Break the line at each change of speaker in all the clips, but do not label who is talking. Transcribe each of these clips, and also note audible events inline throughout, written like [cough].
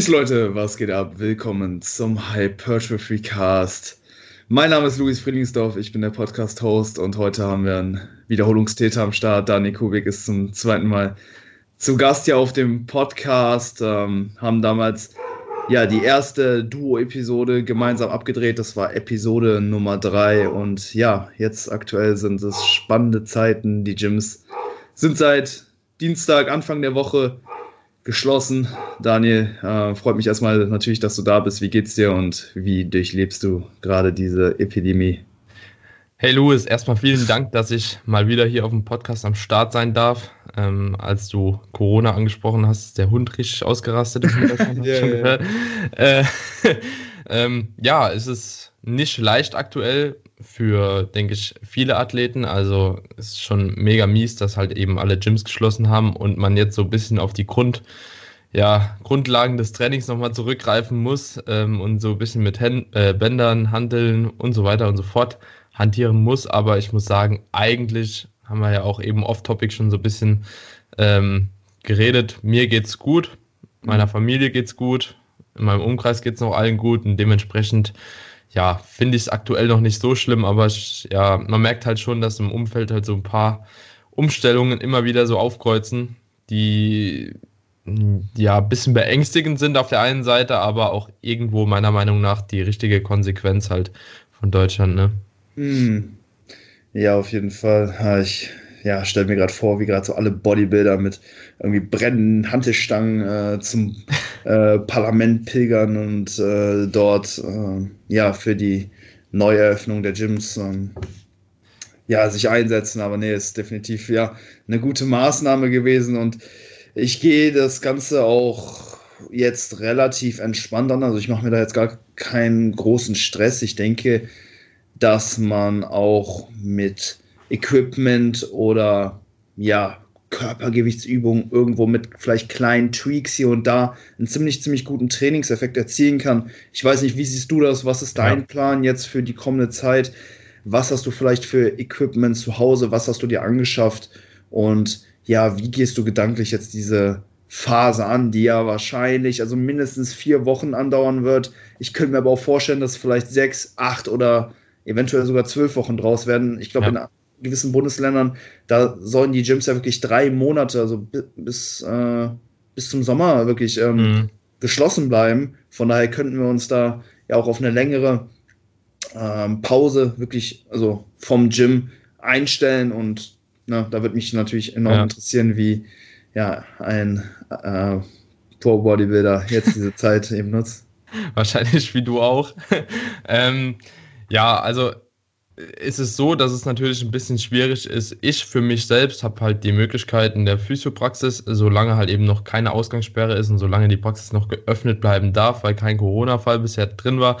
Peace Leute, was geht ab? Willkommen zum Hypertrophy Cast. Mein Name ist Luis Friedlingsdorf, ich bin der Podcast-Host und heute haben wir einen Wiederholungstäter am Start. Dani Kubik ist zum zweiten Mal zu Gast hier auf dem Podcast. Ähm, haben damals ja die erste Duo-Episode gemeinsam abgedreht. Das war Episode Nummer drei und ja, jetzt aktuell sind es spannende Zeiten. Die Gyms sind seit Dienstag, Anfang der Woche geschlossen. Daniel, äh, freut mich erstmal natürlich, dass du da bist. Wie geht's dir und wie durchlebst du gerade diese Epidemie?
Hey Louis, erstmal vielen Dank, dass ich mal wieder hier auf dem Podcast am Start sein darf. Ähm, als du Corona angesprochen hast, ist der Hund richtig ausgerastet. yeah, [laughs] yeah. Äh, [laughs] ähm, ja, es ist nicht leicht aktuell für, denke ich, viele Athleten. Also es ist schon mega mies, dass halt eben alle Gyms geschlossen haben und man jetzt so ein bisschen auf die Grund, ja, Grundlagen des Trainings nochmal zurückgreifen muss ähm, und so ein bisschen mit Hän äh, Bändern, Handeln und so weiter und so fort hantieren muss. Aber ich muss sagen, eigentlich haben wir ja auch eben off-topic schon so ein bisschen ähm, geredet. Mir geht's gut, meiner mhm. Familie geht's gut, in meinem Umkreis geht's noch allen gut und dementsprechend ja, finde ich es aktuell noch nicht so schlimm, aber ich, ja, man merkt halt schon, dass im Umfeld halt so ein paar Umstellungen immer wieder so aufkreuzen, die ja ein bisschen beängstigend sind auf der einen Seite, aber auch irgendwo meiner Meinung nach die richtige Konsequenz halt von Deutschland, ne?
Hm. Ja, auf jeden Fall. Ich ja, stell mir gerade vor, wie gerade so alle Bodybuilder mit irgendwie brennenden Hantelstangen äh, zum [laughs] äh, Parlament pilgern und äh, dort äh, ja für die Neueröffnung der Gyms ähm, ja sich einsetzen. Aber nee, ist definitiv ja eine gute Maßnahme gewesen und ich gehe das Ganze auch jetzt relativ entspannt an. Also ich mache mir da jetzt gar keinen großen Stress. Ich denke, dass man auch mit Equipment oder ja, Körpergewichtsübungen irgendwo mit vielleicht kleinen Tweaks hier und da einen ziemlich, ziemlich guten Trainingseffekt erzielen kann. Ich weiß nicht, wie siehst du das? Was ist dein ja. Plan jetzt für die kommende Zeit? Was hast du vielleicht für Equipment zu Hause? Was hast du dir angeschafft? Und ja, wie gehst du gedanklich jetzt diese Phase an, die ja wahrscheinlich, also mindestens vier Wochen andauern wird. Ich könnte mir aber auch vorstellen, dass vielleicht sechs, acht oder eventuell sogar zwölf Wochen draus werden. Ich glaube, ja. in gewissen Bundesländern, da sollen die Gyms ja wirklich drei Monate, also bis, äh, bis zum Sommer wirklich ähm, mhm. geschlossen bleiben. Von daher könnten wir uns da ja auch auf eine längere ähm, Pause wirklich, also vom Gym einstellen und na, da würde mich natürlich enorm ja. interessieren, wie ja ein äh, Pro Bodybuilder jetzt diese [laughs] Zeit eben nutzt.
Wahrscheinlich wie du auch. [laughs] ähm, ja, also ist es so, dass es natürlich ein bisschen schwierig ist. Ich für mich selbst habe halt die Möglichkeit in der Physiopraxis, solange halt eben noch keine Ausgangssperre ist und solange die Praxis noch geöffnet bleiben darf, weil kein Corona-Fall bisher drin war,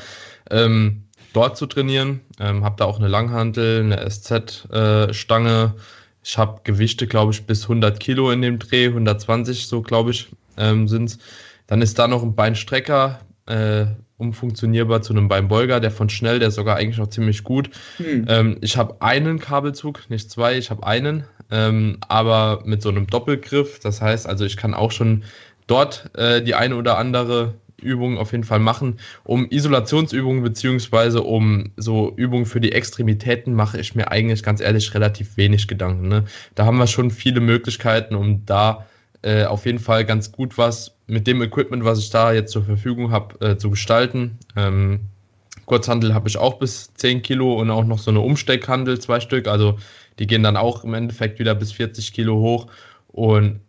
ähm, dort zu trainieren. Ähm, habe da auch eine Langhantel, eine SZ-Stange. Äh, ich habe Gewichte, glaube ich, bis 100 Kilo in dem Dreh, 120 so, glaube ich, ähm, sind es. Dann ist da noch ein Beinstrecker, äh, umfunktionierbar zu einem Beinbeuger, der von schnell, der ist sogar eigentlich noch ziemlich gut. Hm. Ähm, ich habe einen Kabelzug, nicht zwei, ich habe einen, ähm, aber mit so einem Doppelgriff. Das heißt also, ich kann auch schon dort äh, die eine oder andere Übung auf jeden Fall machen. Um Isolationsübungen beziehungsweise um so Übungen für die Extremitäten mache ich mir eigentlich ganz ehrlich relativ wenig Gedanken. Ne? Da haben wir schon viele Möglichkeiten, um da äh, auf jeden Fall ganz gut was mit dem Equipment, was ich da jetzt zur Verfügung habe, äh, zu gestalten. Ähm, Kurzhandel habe ich auch bis 10 Kilo und auch noch so eine Umsteckhandel, zwei Stück. Also die gehen dann auch im Endeffekt wieder bis 40 Kilo hoch. Und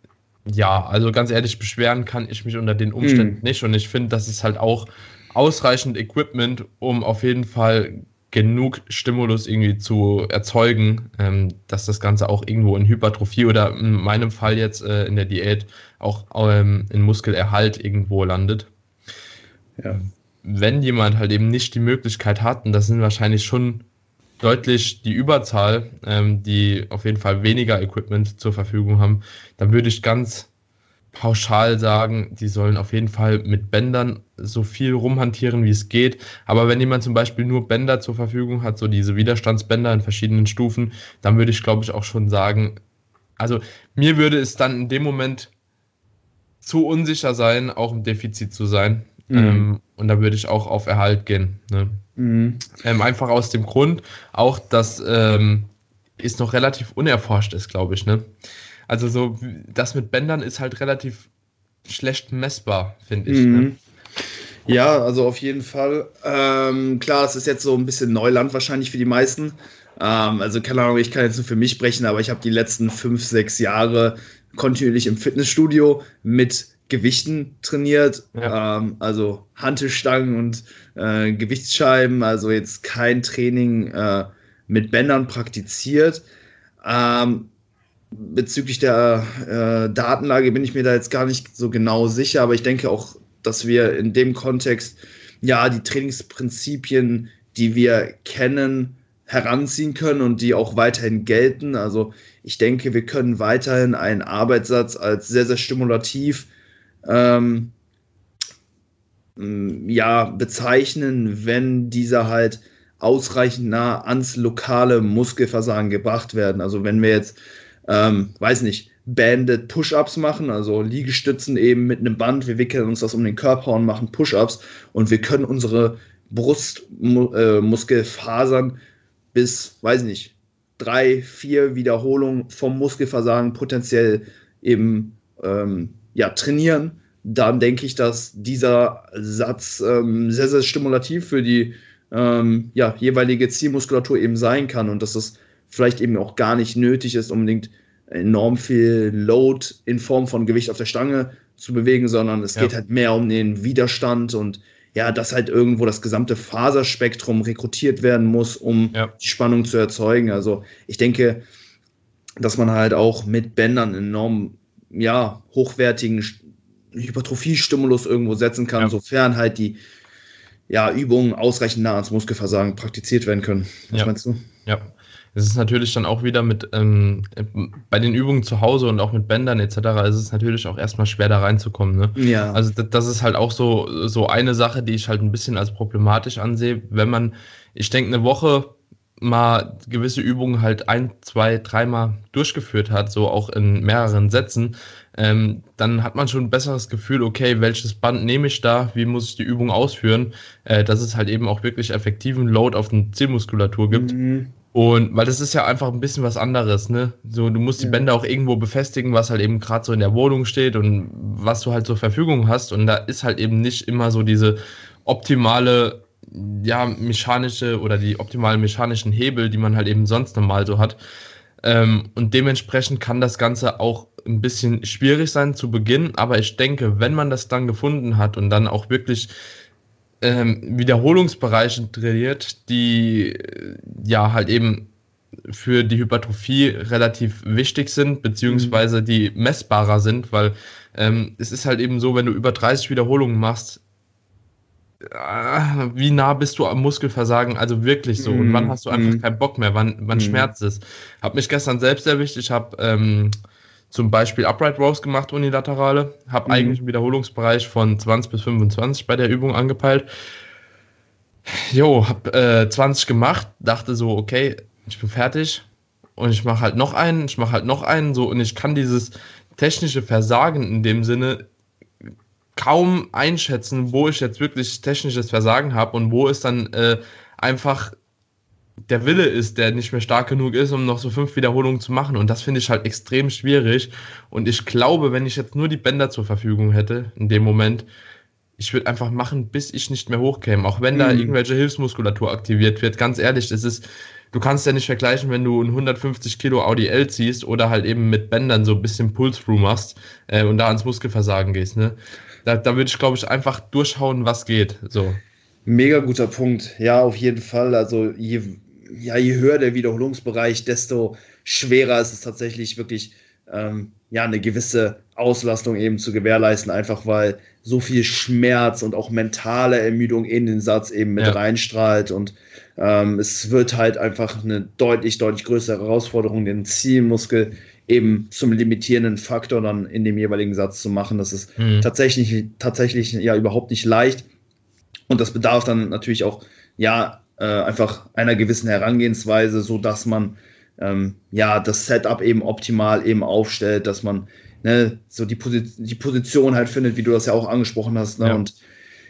ja, also ganz ehrlich, beschweren kann ich mich unter den Umständen mhm. nicht. Und ich finde, das ist halt auch ausreichend Equipment, um auf jeden Fall genug Stimulus irgendwie zu erzeugen, ähm, dass das Ganze auch irgendwo in Hypertrophie oder in meinem Fall jetzt äh, in der Diät auch ähm, in Muskelerhalt irgendwo landet. Ja. Wenn jemand halt eben nicht die Möglichkeit hat, und das sind wahrscheinlich schon deutlich die Überzahl, ähm, die auf jeden Fall weniger Equipment zur Verfügung haben, dann würde ich ganz pauschal sagen, die sollen auf jeden Fall mit Bändern so viel rumhantieren, wie es geht. Aber wenn jemand zum Beispiel nur Bänder zur Verfügung hat, so diese Widerstandsbänder in verschiedenen Stufen, dann würde ich, glaube ich, auch schon sagen, also mir würde es dann in dem Moment zu unsicher sein, auch im Defizit zu sein. Mhm. Ähm, und da würde ich auch auf Erhalt gehen. Ne? Mhm. Ähm, einfach aus dem Grund, auch dass ähm, es noch relativ unerforscht ist, glaube ich. Ne? Also so, das mit Bändern ist halt relativ schlecht messbar, finde ich. Mhm. Ne?
Ja, also auf jeden Fall. Ähm, klar, es ist jetzt so ein bisschen Neuland wahrscheinlich für die meisten. Ähm, also keine Ahnung, ich kann jetzt nur für mich sprechen, aber ich habe die letzten fünf, sechs Jahre kontinuierlich im Fitnessstudio mit Gewichten trainiert, ja. ähm, also Hantelstangen und äh, Gewichtsscheiben, also jetzt kein Training äh, mit Bändern praktiziert. Ähm, bezüglich der äh, Datenlage bin ich mir da jetzt gar nicht so genau sicher, aber ich denke auch, dass wir in dem Kontext ja die Trainingsprinzipien, die wir kennen, heranziehen können und die auch weiterhin gelten. Also ich denke, wir können weiterhin einen Arbeitssatz als sehr, sehr stimulativ ähm, ja, bezeichnen, wenn dieser halt ausreichend nah ans lokale Muskelversagen gebracht werden. Also wenn wir jetzt, ähm, weiß nicht, Banded Push-Ups machen, also Liegestützen eben mit einem Band, wir wickeln uns das um den Körper und machen Push-Ups. Und wir können unsere Brustmuskelfasern äh, bis, weiß nicht, drei, vier Wiederholungen vom Muskelversagen potenziell eben ähm, ja, trainieren, dann denke ich, dass dieser Satz ähm, sehr, sehr stimulativ für die ähm, ja, jeweilige Zielmuskulatur eben sein kann und dass es vielleicht eben auch gar nicht nötig ist, unbedingt enorm viel Load in Form von Gewicht auf der Stange zu bewegen, sondern es ja. geht halt mehr um den Widerstand und ja, dass halt irgendwo das gesamte Faserspektrum rekrutiert werden muss, um ja. die Spannung zu erzeugen. Also ich denke, dass man halt auch mit Bändern enorm ja, hochwertigen Hypertrophie-Stimulus irgendwo setzen kann, ja. sofern halt die ja, Übungen ausreichend nah ans Muskelversagen praktiziert werden können.
Was ja. meinst du? Ja. Es ist natürlich dann auch wieder mit, ähm, bei den Übungen zu Hause und auch mit Bändern etc. ist es natürlich auch erstmal schwer da reinzukommen. Ne? Ja. Also das, das ist halt auch so, so eine Sache, die ich halt ein bisschen als problematisch ansehe. Wenn man, ich denke, eine Woche mal gewisse Übungen halt ein, zwei, dreimal durchgeführt hat, so auch in mehreren Sätzen, ähm, dann hat man schon ein besseres Gefühl, okay, welches Band nehme ich da, wie muss ich die Übung ausführen, äh, dass es halt eben auch wirklich effektiven Load auf den Zielmuskulatur gibt. Mhm. Und weil das ist ja einfach ein bisschen was anderes, ne? So, du musst die ja. Bänder auch irgendwo befestigen, was halt eben gerade so in der Wohnung steht und was du halt zur Verfügung hast. Und da ist halt eben nicht immer so diese optimale ja, mechanische oder die optimalen mechanischen Hebel, die man halt eben sonst normal so hat. Ähm, und dementsprechend kann das Ganze auch ein bisschen schwierig sein zu Beginn, aber ich denke, wenn man das dann gefunden hat und dann auch wirklich ähm, Wiederholungsbereiche trainiert, die ja halt eben für die Hypertrophie relativ wichtig sind, beziehungsweise die messbarer sind, weil ähm, es ist halt eben so, wenn du über 30 Wiederholungen machst, Ah, wie nah bist du am Muskelversagen? Also wirklich so. Und wann hast du einfach mm. keinen Bock mehr? Wann, wann mm. schmerzt es? Hab mich gestern selbst erwischt. Ich habe ähm, zum Beispiel Upright Rows gemacht, unilaterale. Habe mm. eigentlich einen Wiederholungsbereich von 20 bis 25 bei der Übung angepeilt. Jo, hab äh, 20 gemacht, dachte so, okay, ich bin fertig. Und ich mache halt noch einen, ich mache halt noch einen, so, und ich kann dieses technische Versagen in dem Sinne kaum einschätzen, wo ich jetzt wirklich technisches Versagen habe und wo es dann äh, einfach der Wille ist, der nicht mehr stark genug ist, um noch so fünf Wiederholungen zu machen. Und das finde ich halt extrem schwierig. Und ich glaube, wenn ich jetzt nur die Bänder zur Verfügung hätte, in dem Moment, ich würde einfach machen, bis ich nicht mehr hochkäme. Auch wenn mhm. da irgendwelche Hilfsmuskulatur aktiviert wird. Ganz ehrlich, es ist, du kannst ja nicht vergleichen, wenn du ein 150 Kilo Audi L ziehst oder halt eben mit Bändern so ein bisschen Pull-Through machst äh, und da ans Muskelversagen gehst. Ne? da, da würde ich, glaube ich, einfach durchhauen, was geht. So.
Mega guter Punkt. Ja, auf jeden Fall. Also je, ja, je höher der Wiederholungsbereich, desto schwerer ist es tatsächlich wirklich ähm, ja, eine gewisse Auslastung eben zu gewährleisten, einfach weil so viel Schmerz und auch mentale Ermüdung in den Satz eben mit ja. reinstrahlt und ähm, es wird halt einfach eine deutlich, deutlich größere Herausforderung, den Zielmuskel eben zum limitierenden Faktor dann in dem jeweiligen Satz zu machen. Das ist mhm. tatsächlich, tatsächlich ja überhaupt nicht leicht. Und das bedarf dann natürlich auch, ja, äh, einfach einer gewissen Herangehensweise, so dass man ähm, ja das Setup eben optimal eben aufstellt, dass man ne, so die, Posi die Position halt findet, wie du das ja auch angesprochen hast. Ne? Ja. Und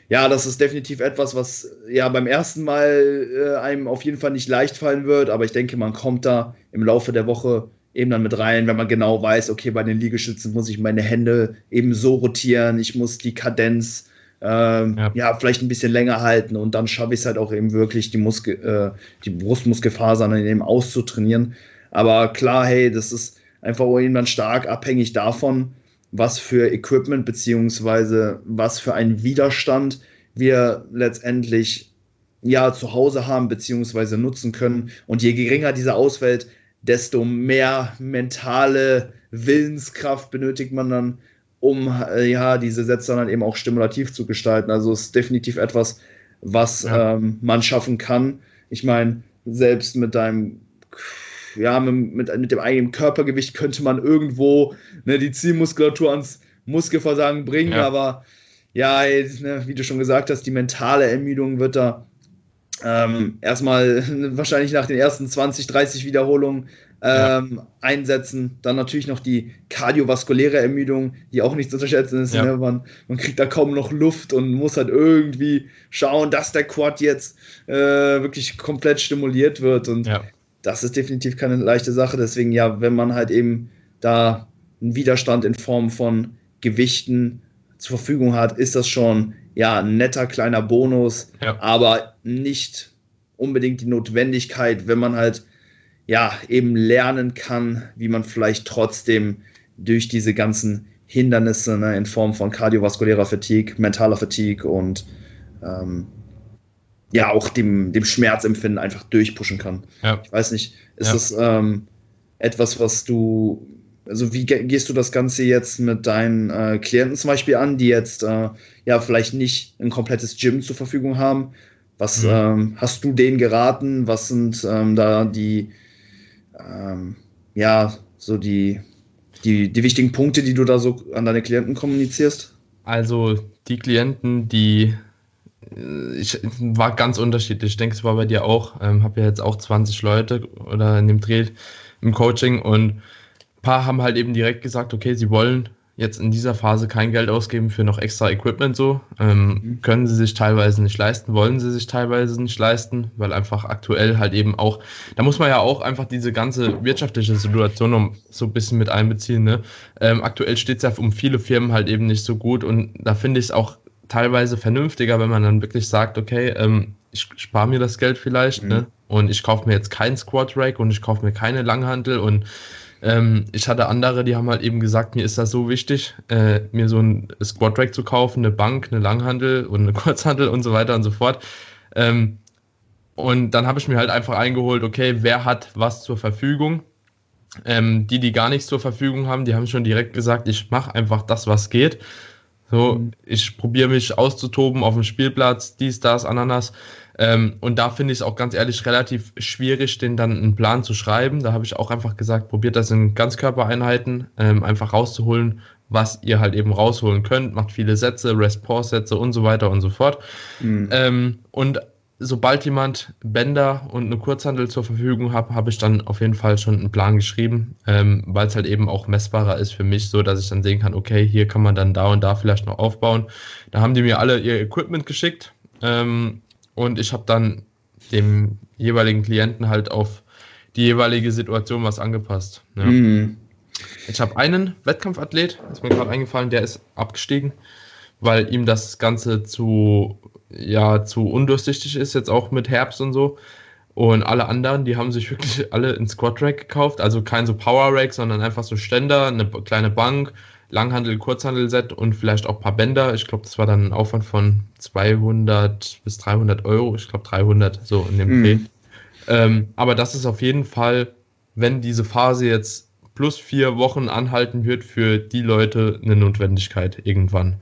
ja, das ist definitiv etwas, was ja beim ersten Mal äh, einem auf jeden Fall nicht leicht fallen wird, aber ich denke, man kommt da im Laufe der Woche eben dann mit rein, wenn man genau weiß, okay, bei den Liegestützen muss ich meine Hände eben so rotieren, ich muss die Kadenz ähm, ja. ja. vielleicht ein bisschen länger halten und dann schaffe ich es halt auch eben wirklich, die, Muskel, äh, die Brustmuskelfasern eben auszutrainieren. Aber klar, hey, das ist einfach irgendwann stark abhängig davon, was für Equipment beziehungsweise was für einen Widerstand wir letztendlich ja zu Hause haben beziehungsweise nutzen können. Und je geringer diese ausfällt, desto mehr mentale Willenskraft benötigt man dann, um äh, ja diese Sätze dann eben auch stimulativ zu gestalten. Also es ist definitiv etwas, was ja. ähm, man schaffen kann. Ich meine, selbst mit deinem ja, mit, mit, mit, dem eigenen Körpergewicht könnte man irgendwo ne, die Zielmuskulatur ans Muskelversagen bringen, ja. aber ja, ne, wie du schon gesagt hast, die mentale Ermüdung wird da ähm, erstmal [laughs] wahrscheinlich nach den ersten 20, 30 Wiederholungen ähm, ja. einsetzen. Dann natürlich noch die kardiovaskuläre Ermüdung, die auch nicht zu unterschätzen ist. Ja. Ne? Man, man, kriegt da kaum noch Luft und muss halt irgendwie schauen, dass der Quad jetzt äh, wirklich komplett stimuliert wird. Und ja das ist definitiv keine leichte Sache. Deswegen ja, wenn man halt eben da einen Widerstand in Form von Gewichten zur Verfügung hat, ist das schon ja ein netter kleiner Bonus, aber nicht unbedingt die Notwendigkeit, wenn man halt ja eben lernen kann, wie man vielleicht trotzdem durch diese ganzen Hindernisse ne, in Form von kardiovaskulärer Fatigue, mentaler Fatigue und ähm, ja auch dem, dem Schmerzempfinden einfach durchpushen kann. Ja. Ich weiß nicht, ist ja. das ähm, etwas, was du, also wie gehst du das Ganze jetzt mit deinen äh, Klienten zum Beispiel an, die jetzt äh, ja vielleicht nicht ein komplettes Gym zur Verfügung haben? Was mhm. ähm, hast du denen geraten? Was sind ähm, da die, ähm, ja, so die, die, die wichtigen Punkte, die du da so an deine Klienten kommunizierst?
Also die Klienten, die ich war ganz unterschiedlich. Ich denke, es war bei dir auch. Ähm, habe ja jetzt auch 20 Leute oder in dem Dreh im Coaching und ein paar haben halt eben direkt gesagt, okay, sie wollen jetzt in dieser Phase kein Geld ausgeben für noch extra Equipment so. Ähm, mhm. Können sie sich teilweise nicht leisten, wollen sie sich teilweise nicht leisten, weil einfach aktuell halt eben auch, da muss man ja auch einfach diese ganze wirtschaftliche Situation um so ein bisschen mit einbeziehen. Ne? Ähm, aktuell steht es ja um viele Firmen halt eben nicht so gut und da finde ich es auch teilweise vernünftiger, wenn man dann wirklich sagt, okay, ähm, ich spare mir das Geld vielleicht, mhm. ne? Und ich kaufe mir jetzt keinen Squat Rack und ich kaufe mir keine Langhantel und ähm, ich hatte andere, die haben halt eben gesagt, mir ist das so wichtig, äh, mir so ein Squat Rack zu kaufen, eine Bank, eine Langhantel und eine [laughs] Kurzhantel und so weiter und so fort. Ähm, und dann habe ich mir halt einfach eingeholt, okay, wer hat was zur Verfügung? Ähm, die, die gar nichts zur Verfügung haben, die haben schon direkt gesagt, ich mache einfach das, was geht. So, mhm. ich probiere mich auszutoben auf dem Spielplatz, dies, das, Ananas. Ähm, und da finde ich es auch ganz ehrlich relativ schwierig, den dann einen Plan zu schreiben. Da habe ich auch einfach gesagt, probiert das in Ganzkörpereinheiten, ähm, einfach rauszuholen, was ihr halt eben rausholen könnt. Macht viele Sätze, Rest-Pause-Sätze und so weiter und so fort. Mhm. Ähm, und sobald jemand Bänder und eine Kurzhandel zur Verfügung hat, habe ich dann auf jeden Fall schon einen Plan geschrieben, ähm, weil es halt eben auch messbarer ist für mich, so dass ich dann sehen kann, okay, hier kann man dann da und da vielleicht noch aufbauen. Da haben die mir alle ihr Equipment geschickt ähm, und ich habe dann dem jeweiligen Klienten halt auf die jeweilige Situation was angepasst. Ja. Mhm. Ich habe einen Wettkampfathlet, ist mir gerade eingefallen, der ist abgestiegen, weil ihm das Ganze zu ja zu undurchsichtig ist, jetzt auch mit Herbst und so. Und alle anderen, die haben sich wirklich alle ein Squat Rack gekauft, also kein so Power Rack, sondern einfach so Ständer, eine kleine Bank, Langhandel, Kurzhandel-Set und vielleicht auch ein paar Bänder. Ich glaube, das war dann ein Aufwand von 200 bis 300 Euro. Ich glaube 300 so in dem mhm. Dreh. Ähm, aber das ist auf jeden Fall, wenn diese Phase jetzt plus vier Wochen anhalten wird, für die Leute eine Notwendigkeit irgendwann.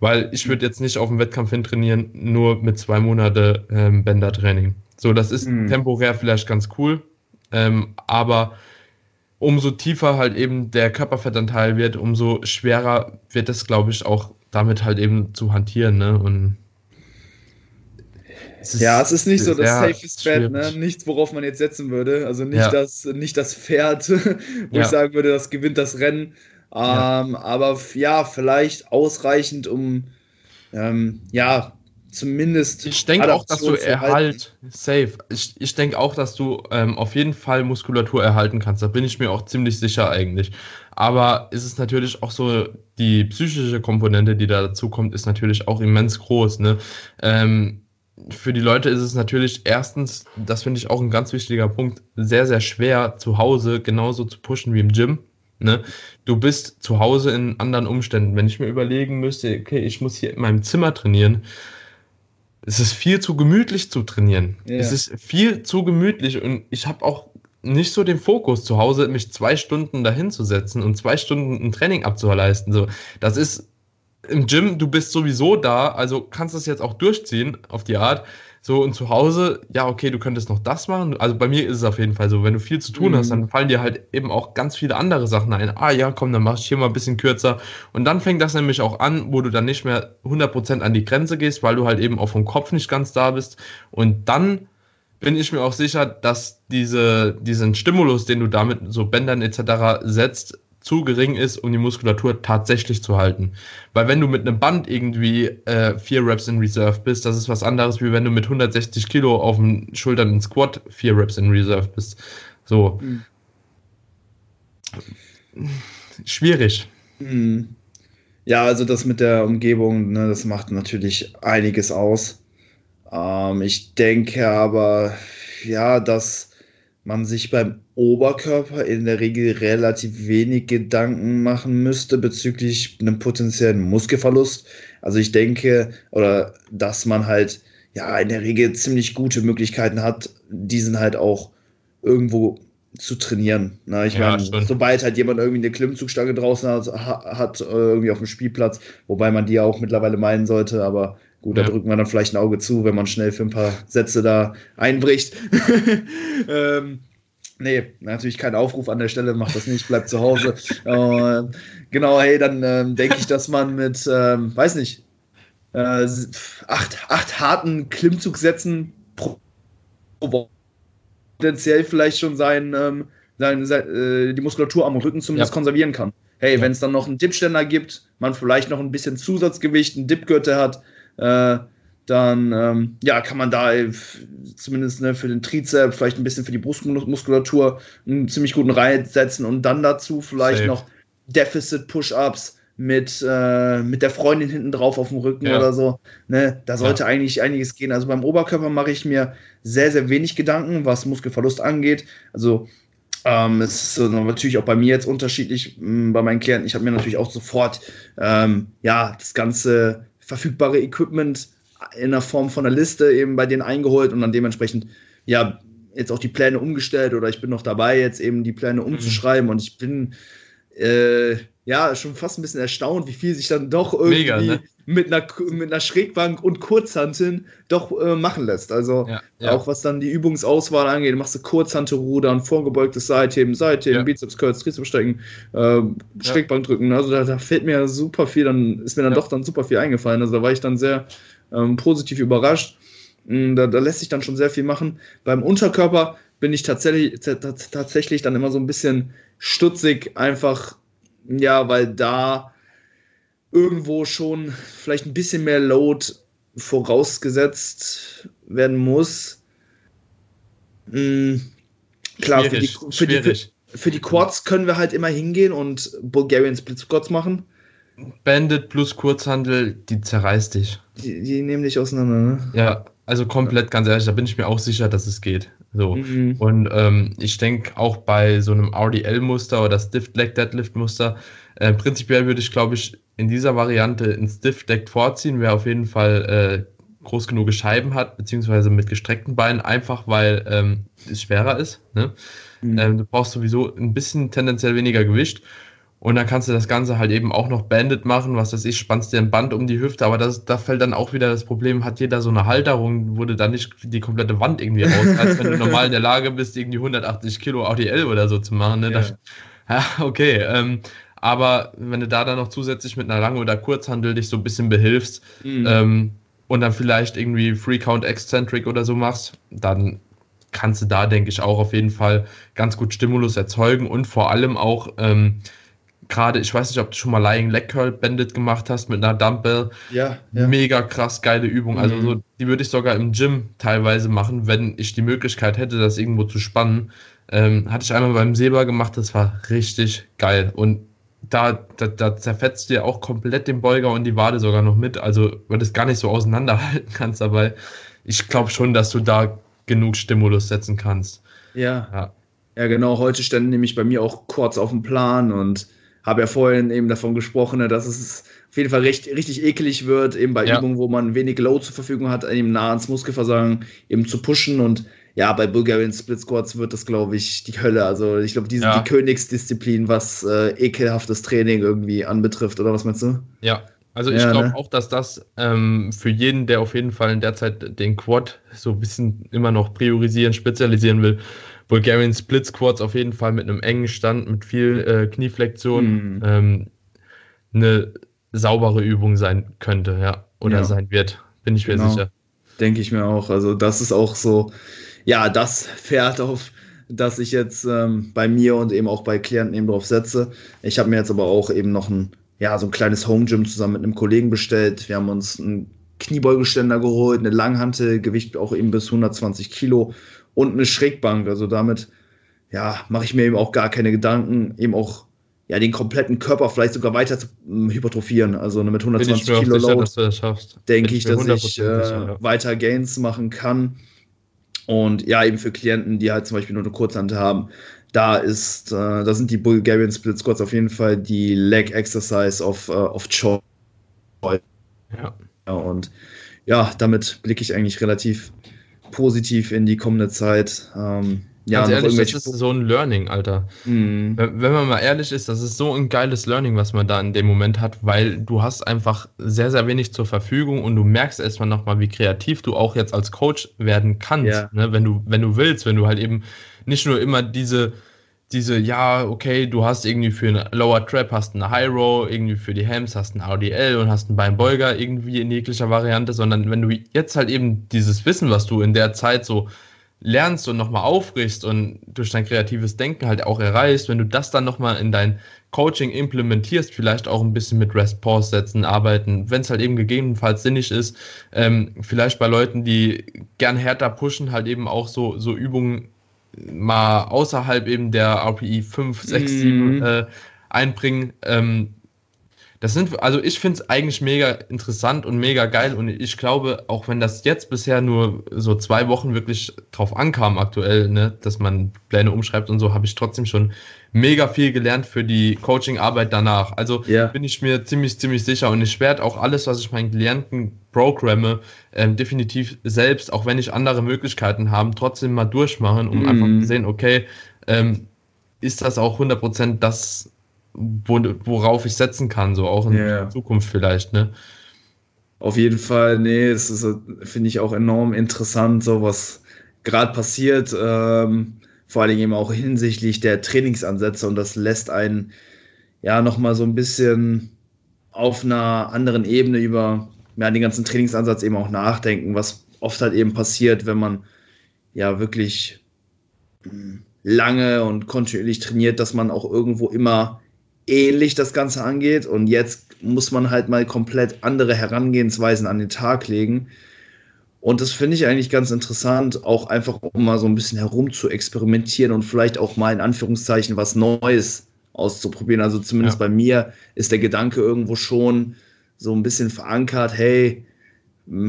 Weil ich würde jetzt nicht auf dem Wettkampf hin trainieren, nur mit zwei Monate ähm, Bändertraining. So, das ist mhm. temporär vielleicht ganz cool, ähm, aber umso tiefer halt eben der Körperfettanteil wird, umso schwerer wird es, glaube ich, auch damit halt eben zu hantieren. Ne? Und
es ja, es ist nicht so das safest Bet, ne? nichts, worauf man jetzt setzen würde. Also nicht, ja. das, nicht das Pferd, [laughs] wo ja. ich sagen würde, das gewinnt das Rennen. Ja. Ähm, aber ja, vielleicht ausreichend, um ähm, ja, zumindest.
Ich denke auch, dass du Erhalt, safe. Ich, ich denke auch, dass du ähm, auf jeden Fall Muskulatur erhalten kannst. Da bin ich mir auch ziemlich sicher eigentlich. Aber ist es natürlich auch so, die psychische Komponente, die da dazu kommt, ist natürlich auch immens groß. Ne? Ähm, für die Leute ist es natürlich erstens, das finde ich auch ein ganz wichtiger Punkt, sehr, sehr schwer zu Hause genauso zu pushen wie im Gym. Ne? Du bist zu Hause in anderen Umständen. Wenn ich mir überlegen müsste, okay, ich muss hier in meinem Zimmer trainieren, es ist viel zu gemütlich zu trainieren. Ja. Es ist viel zu gemütlich und ich habe auch nicht so den Fokus zu Hause, mich zwei Stunden dahin zu setzen und zwei Stunden ein Training abzuleisten. So, das ist im Gym, du bist sowieso da, also kannst du es jetzt auch durchziehen auf die Art. So, und zu Hause, ja, okay, du könntest noch das machen. Also bei mir ist es auf jeden Fall so, wenn du viel zu tun mhm. hast, dann fallen dir halt eben auch ganz viele andere Sachen ein. Ah ja, komm, dann mach ich hier mal ein bisschen kürzer. Und dann fängt das nämlich auch an, wo du dann nicht mehr 100% an die Grenze gehst, weil du halt eben auch vom Kopf nicht ganz da bist. Und dann bin ich mir auch sicher, dass diese, diesen Stimulus, den du damit so Bändern etc. setzt, zu gering ist, um die Muskulatur tatsächlich zu halten. Weil wenn du mit einem Band irgendwie äh, vier Reps in Reserve bist, das ist was anderes, wie wenn du mit 160 Kilo auf den Schultern in Squat vier Reps in Reserve bist. So. Mhm. Schwierig.
Mhm. Ja, also das mit der Umgebung, ne, das macht natürlich einiges aus. Ähm, ich denke aber, ja, dass man sich beim Oberkörper in der Regel relativ wenig Gedanken machen müsste bezüglich einem potenziellen Muskelverlust. Also ich denke, oder dass man halt ja in der Regel ziemlich gute Möglichkeiten hat, diesen halt auch irgendwo zu trainieren. Na, ich ja, meine, sobald halt jemand irgendwie eine Klimmzugstange draußen hat, hat, irgendwie auf dem Spielplatz, wobei man die ja auch mittlerweile meinen sollte, aber gut, ja. da drückt man dann vielleicht ein Auge zu, wenn man schnell für ein paar Sätze da einbricht. [laughs] ähm, Nee, natürlich kein Aufruf an der Stelle, macht das nicht, bleibt zu Hause. [laughs] äh, genau, hey, dann ähm, denke ich, dass man mit, ähm, weiß nicht, äh, acht, acht harten Klimmzugsätzen pro Woche potenziell vielleicht schon sein, ähm, sein, sein äh, die Muskulatur am Rücken zumindest ja. konservieren kann. Hey, ja. wenn es dann noch einen Dipständer gibt, man vielleicht noch ein bisschen Zusatzgewicht, einen Dipgürtel hat, äh, dann ähm, ja, kann man da äh, zumindest ne, für den Trizeps, vielleicht ein bisschen für die Brustmuskulatur einen ziemlich guten Reiz setzen und dann dazu vielleicht Safe. noch Deficit-Push-Ups mit, äh, mit der Freundin hinten drauf auf dem Rücken ja. oder so. Ne? Da sollte ja. eigentlich einiges gehen. Also beim Oberkörper mache ich mir sehr, sehr wenig Gedanken, was Muskelverlust angeht. Also ähm, es ist natürlich auch bei mir jetzt unterschiedlich hm, bei meinen Klienten. Ich habe mir natürlich auch sofort ähm, ja, das ganze verfügbare Equipment in der Form von einer Liste eben bei denen eingeholt und dann dementsprechend ja jetzt auch die Pläne umgestellt oder ich bin noch dabei, jetzt eben die Pläne mhm. umzuschreiben mhm. und ich bin äh, ja schon fast ein bisschen erstaunt, wie viel sich dann doch irgendwie Mega, ne? mit, einer, mit einer Schrägbank und Kurzhanteln doch äh, machen lässt. Also ja, ja. auch was dann die Übungsauswahl angeht, machst du Kurzhantelrudern, vorgebeugtes Seitheben, Seitheben, ja. Bizeps Curls, Trizeps strecken, äh, Schrägbank drücken. Also da, da, fällt mir super viel, dann ist mir dann doch dann super viel eingefallen. Also da war ich dann sehr ähm, positiv überrascht. Mm, da, da, lässt sich dann schon sehr viel machen. Beim Unterkörper bin ich tatsächlich, tatsächlich dann immer so ein bisschen stutzig, einfach, ja, weil da irgendwo schon vielleicht ein bisschen mehr Load vorausgesetzt werden muss. Mhm. Klar, für die, für, die, für, die, Quads können wir halt immer hingehen und Bulgarian Split Squats machen.
Bandit plus Kurzhandel, die zerreißt dich.
Die, die nehmen dich auseinander, ne?
Ja, also komplett, ganz ehrlich, da bin ich mir auch sicher, dass es geht. So. Mhm. Und ähm, ich denke auch bei so einem RDL-Muster oder Stiff Leg Deadlift-Muster, äh, prinzipiell würde ich, glaube ich, in dieser Variante ein Stiff Leg vorziehen, wer auf jeden Fall äh, groß genug Scheiben hat, beziehungsweise mit gestreckten Beinen, einfach weil ähm, es schwerer ist. Ne? Mhm. Ähm, du brauchst sowieso ein bisschen tendenziell weniger Gewicht. Und dann kannst du das Ganze halt eben auch noch Bandit machen, was weiß ich, spannst dir ein Band um die Hüfte, aber das, da fällt dann auch wieder das Problem, hat jeder so eine Halterung, du dann nicht die komplette Wand irgendwie raus, als wenn du [laughs] normal in der Lage bist, irgendwie 180 Kilo ADL oder so zu machen. Ne? Ja. Das, ja, okay. Ähm, aber wenn du da dann noch zusätzlich mit einer Lang- oder Kurzhandel dich so ein bisschen behilfst mhm. ähm, und dann vielleicht irgendwie Free Count Eccentric oder so machst, dann kannst du da, denke ich, auch auf jeden Fall ganz gut Stimulus erzeugen und vor allem auch ähm, gerade, ich weiß nicht, ob du schon mal Lying Leg Curl Bandit gemacht hast mit einer Dumbbell.
Ja, ja.
Mega krass geile Übung. Also so, die würde ich sogar im Gym teilweise machen, wenn ich die Möglichkeit hätte, das irgendwo zu spannen. Ähm, hatte ich einmal beim Seba gemacht, das war richtig geil. Und da, da, da zerfetzt dir auch komplett den Beuger und die Wade sogar noch mit. Also, weil du es gar nicht so auseinanderhalten [laughs] kannst, aber ich glaube schon, dass du da genug Stimulus setzen kannst.
Ja. ja. Ja, genau. Heute stand nämlich bei mir auch kurz auf dem Plan und habe ja vorhin eben davon gesprochen, ne, dass es auf jeden Fall recht, richtig eklig wird, eben bei ja. Übungen, wo man wenig Load zur Verfügung hat, eben nah ans Muskelversagen eben zu pushen und ja, bei Bulgarian Split Squats wird das, glaube ich, die Hölle. Also ich glaube, die sind ja. die Königsdisziplin, was äh, ekelhaftes Training irgendwie anbetrifft, oder was meinst du?
Ja, also ich ja, glaube ne? auch, dass das ähm, für jeden, der auf jeden Fall in der Zeit den Quad so ein bisschen immer noch priorisieren, spezialisieren will, Bulgarian Split Squats auf jeden Fall mit einem engen Stand, mit viel äh, Knieflexion mhm. ähm, eine saubere Übung sein könnte, ja, oder ja. sein wird, bin ich mir genau. sicher.
Denke ich mir auch. Also das ist auch so, ja, das Pferd auf das ich jetzt ähm, bei mir und eben auch bei Klienten eben drauf setze. Ich habe mir jetzt aber auch eben noch ein, ja, so ein kleines Home Gym zusammen mit einem Kollegen bestellt. Wir haben uns einen Kniebeugeständer geholt, eine Langhantel, Gewicht auch eben bis 120 Kilo und eine Schrägbank. Also damit, ja, mache ich mir eben auch gar keine Gedanken, eben auch ja, den kompletten Körper vielleicht sogar weiter zu ähm, hypertrophieren. Also mit 120 Kilo Load denke ich, dass ich äh, ja. weiter Gains machen kann. Und ja, eben für Klienten, die halt zum Beispiel nur eine Kurzhand haben, da ist, äh, da sind die Bulgarian Split Squats auf jeden Fall die Leg Exercise of, uh, of Choice. Ja. Und ja, damit blicke ich eigentlich relativ positiv in die kommende Zeit. Ähm,
ja, Ganz ehrlich, das ist so ein Learning, Alter. Mhm. Wenn, wenn man mal ehrlich ist, das ist so ein geiles Learning, was man da in dem Moment hat, weil du hast einfach sehr, sehr wenig zur Verfügung und du merkst erstmal nochmal, wie kreativ du auch jetzt als Coach werden kannst, ja. ne? wenn, du, wenn du willst, wenn du halt eben nicht nur immer diese diese, ja, okay, du hast irgendwie für eine Lower Trap hast eine High Row, irgendwie für die Hams hast einen ADL und hast einen Beinbeuger irgendwie in jeglicher Variante, sondern wenn du jetzt halt eben dieses Wissen, was du in der Zeit so lernst und nochmal aufbrichst und durch dein kreatives Denken halt auch erreichst, wenn du das dann nochmal in dein Coaching implementierst, vielleicht auch ein bisschen mit Rest Pause setzen, arbeiten, wenn es halt eben gegebenenfalls sinnig ist, ähm, vielleicht bei Leuten, die gern härter pushen, halt eben auch so, so Übungen mal außerhalb eben der RPI 5, 6, mhm. 7 äh, einbringen. Ähm, das sind, also ich finde es eigentlich mega interessant und mega geil und ich glaube, auch wenn das jetzt bisher nur so zwei Wochen wirklich drauf ankam aktuell, ne, dass man Pläne umschreibt und so, habe ich trotzdem schon mega viel gelernt für die Coaching-Arbeit danach. Also yeah. bin ich mir ziemlich, ziemlich sicher und ich werde auch alles, was ich meinen Klienten programme, ähm, definitiv selbst, auch wenn ich andere Möglichkeiten habe, trotzdem mal durchmachen, um mm. einfach zu sehen, okay, ähm, ist das auch 100% das, worauf ich setzen kann, so auch in yeah. Zukunft vielleicht, ne?
Auf jeden Fall, nee, das ist, finde ich auch enorm interessant, so was gerade passiert, ähm, vor allen Dingen eben auch hinsichtlich der Trainingsansätze und das lässt einen ja nochmal so ein bisschen auf einer anderen Ebene über ja, den ganzen Trainingsansatz eben auch nachdenken, was oft halt eben passiert, wenn man ja wirklich hm, lange und kontinuierlich trainiert, dass man auch irgendwo immer ähnlich das Ganze angeht. Und jetzt muss man halt mal komplett andere Herangehensweisen an den Tag legen. Und das finde ich eigentlich ganz interessant, auch einfach um mal so ein bisschen herum zu experimentieren und vielleicht auch mal in Anführungszeichen was Neues auszuprobieren. Also zumindest ja. bei mir ist der Gedanke irgendwo schon so ein bisschen verankert, hey,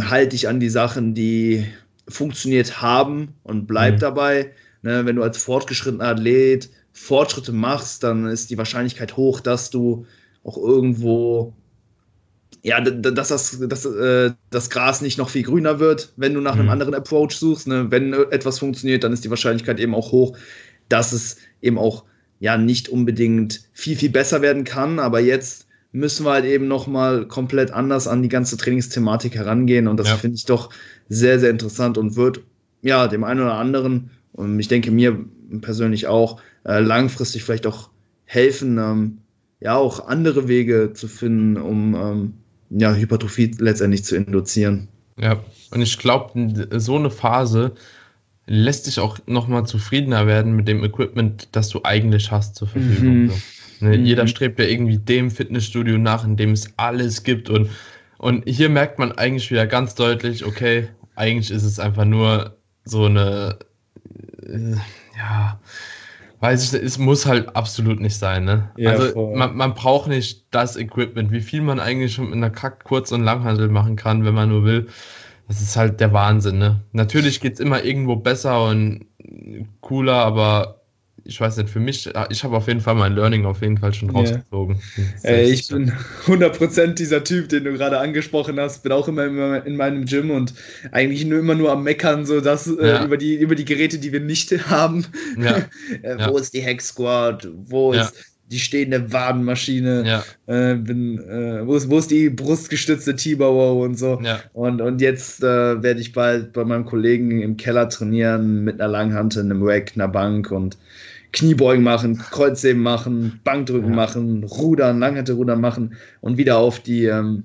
halte dich an die Sachen, die funktioniert haben und bleib mhm. dabei. Ne, wenn du als fortgeschrittener Athlet Fortschritte machst, dann ist die Wahrscheinlichkeit hoch, dass du auch irgendwo, ja, dass das, dass, äh, das Gras nicht noch viel grüner wird, wenn du nach mhm. einem anderen Approach suchst. Ne? Wenn etwas funktioniert, dann ist die Wahrscheinlichkeit eben auch hoch, dass es eben auch ja nicht unbedingt viel, viel besser werden kann. Aber jetzt müssen wir halt eben nochmal komplett anders an die ganze Trainingsthematik herangehen. Und das ja. finde ich doch sehr, sehr interessant und wird ja dem einen oder anderen, und ich denke mir persönlich auch, äh, langfristig vielleicht auch helfen, ähm, ja, auch andere Wege zu finden, um ähm, ja, Hypertrophie letztendlich zu induzieren.
Ja, und ich glaube, so eine Phase lässt dich auch nochmal zufriedener werden mit dem Equipment, das du eigentlich hast zur Verfügung. Mhm. Ne? Mhm. Jeder strebt ja irgendwie dem Fitnessstudio nach, in dem es alles gibt. Und, und hier merkt man eigentlich wieder ganz deutlich, okay, eigentlich ist es einfach nur so eine, äh, ja, weiß ich, es muss halt absolut nicht sein, ne? Ja, also man, man, braucht nicht das Equipment, wie viel man eigentlich schon mit einer Kack-, Kurz- und Langhandel machen kann, wenn man nur will. Das ist halt der Wahnsinn, ne? Natürlich geht es immer irgendwo besser und cooler, aber ich weiß nicht, für mich, ich habe auf jeden Fall mein Learning auf jeden Fall schon rausgezogen.
Yeah. Ey, ich bin 100% dieser Typ, den du gerade angesprochen hast. Bin auch immer in meinem Gym und eigentlich nur immer nur am Meckern, so dass äh, ja. äh, über, die, über die Geräte, die wir nicht [laughs] haben. Ja. [laughs] äh, wo ja. ist die Hack Squad? Wo ist die stehende Wadenmaschine? Ja. Äh, bin, äh, wo, ist, wo ist die brustgestützte T-Bauer und so? Ja. Und, und jetzt äh, werde ich bald bei meinem Kollegen im Keller trainieren mit einer Langhantel, einem Rack, einer Bank und Kniebeugen machen, Kreuzheben machen, Bankdrücken ja. machen, Rudern, Langhantel Rudern machen und wieder auf die, ähm,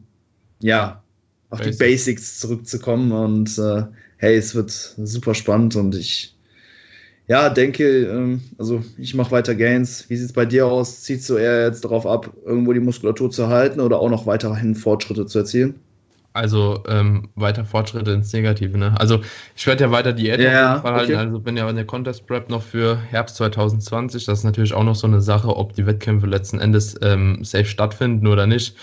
ja, auf Basics. die Basics zurückzukommen. Und äh, hey, es wird super spannend und ich, ja, denke, ähm, also ich mache weiter Gains. Wie sieht es bei dir aus? Ziehst du eher jetzt darauf ab, irgendwo die Muskulatur zu halten oder auch noch weiterhin Fortschritte zu erzielen?
Also ähm, weiter Fortschritte ins Negative, ne? Also ich werde ja weiter Diät ja, halten, okay. also bin ja in der Contest Prep noch für Herbst 2020. Das ist natürlich auch noch so eine Sache, ob die Wettkämpfe letzten Endes ähm, safe stattfinden oder nicht.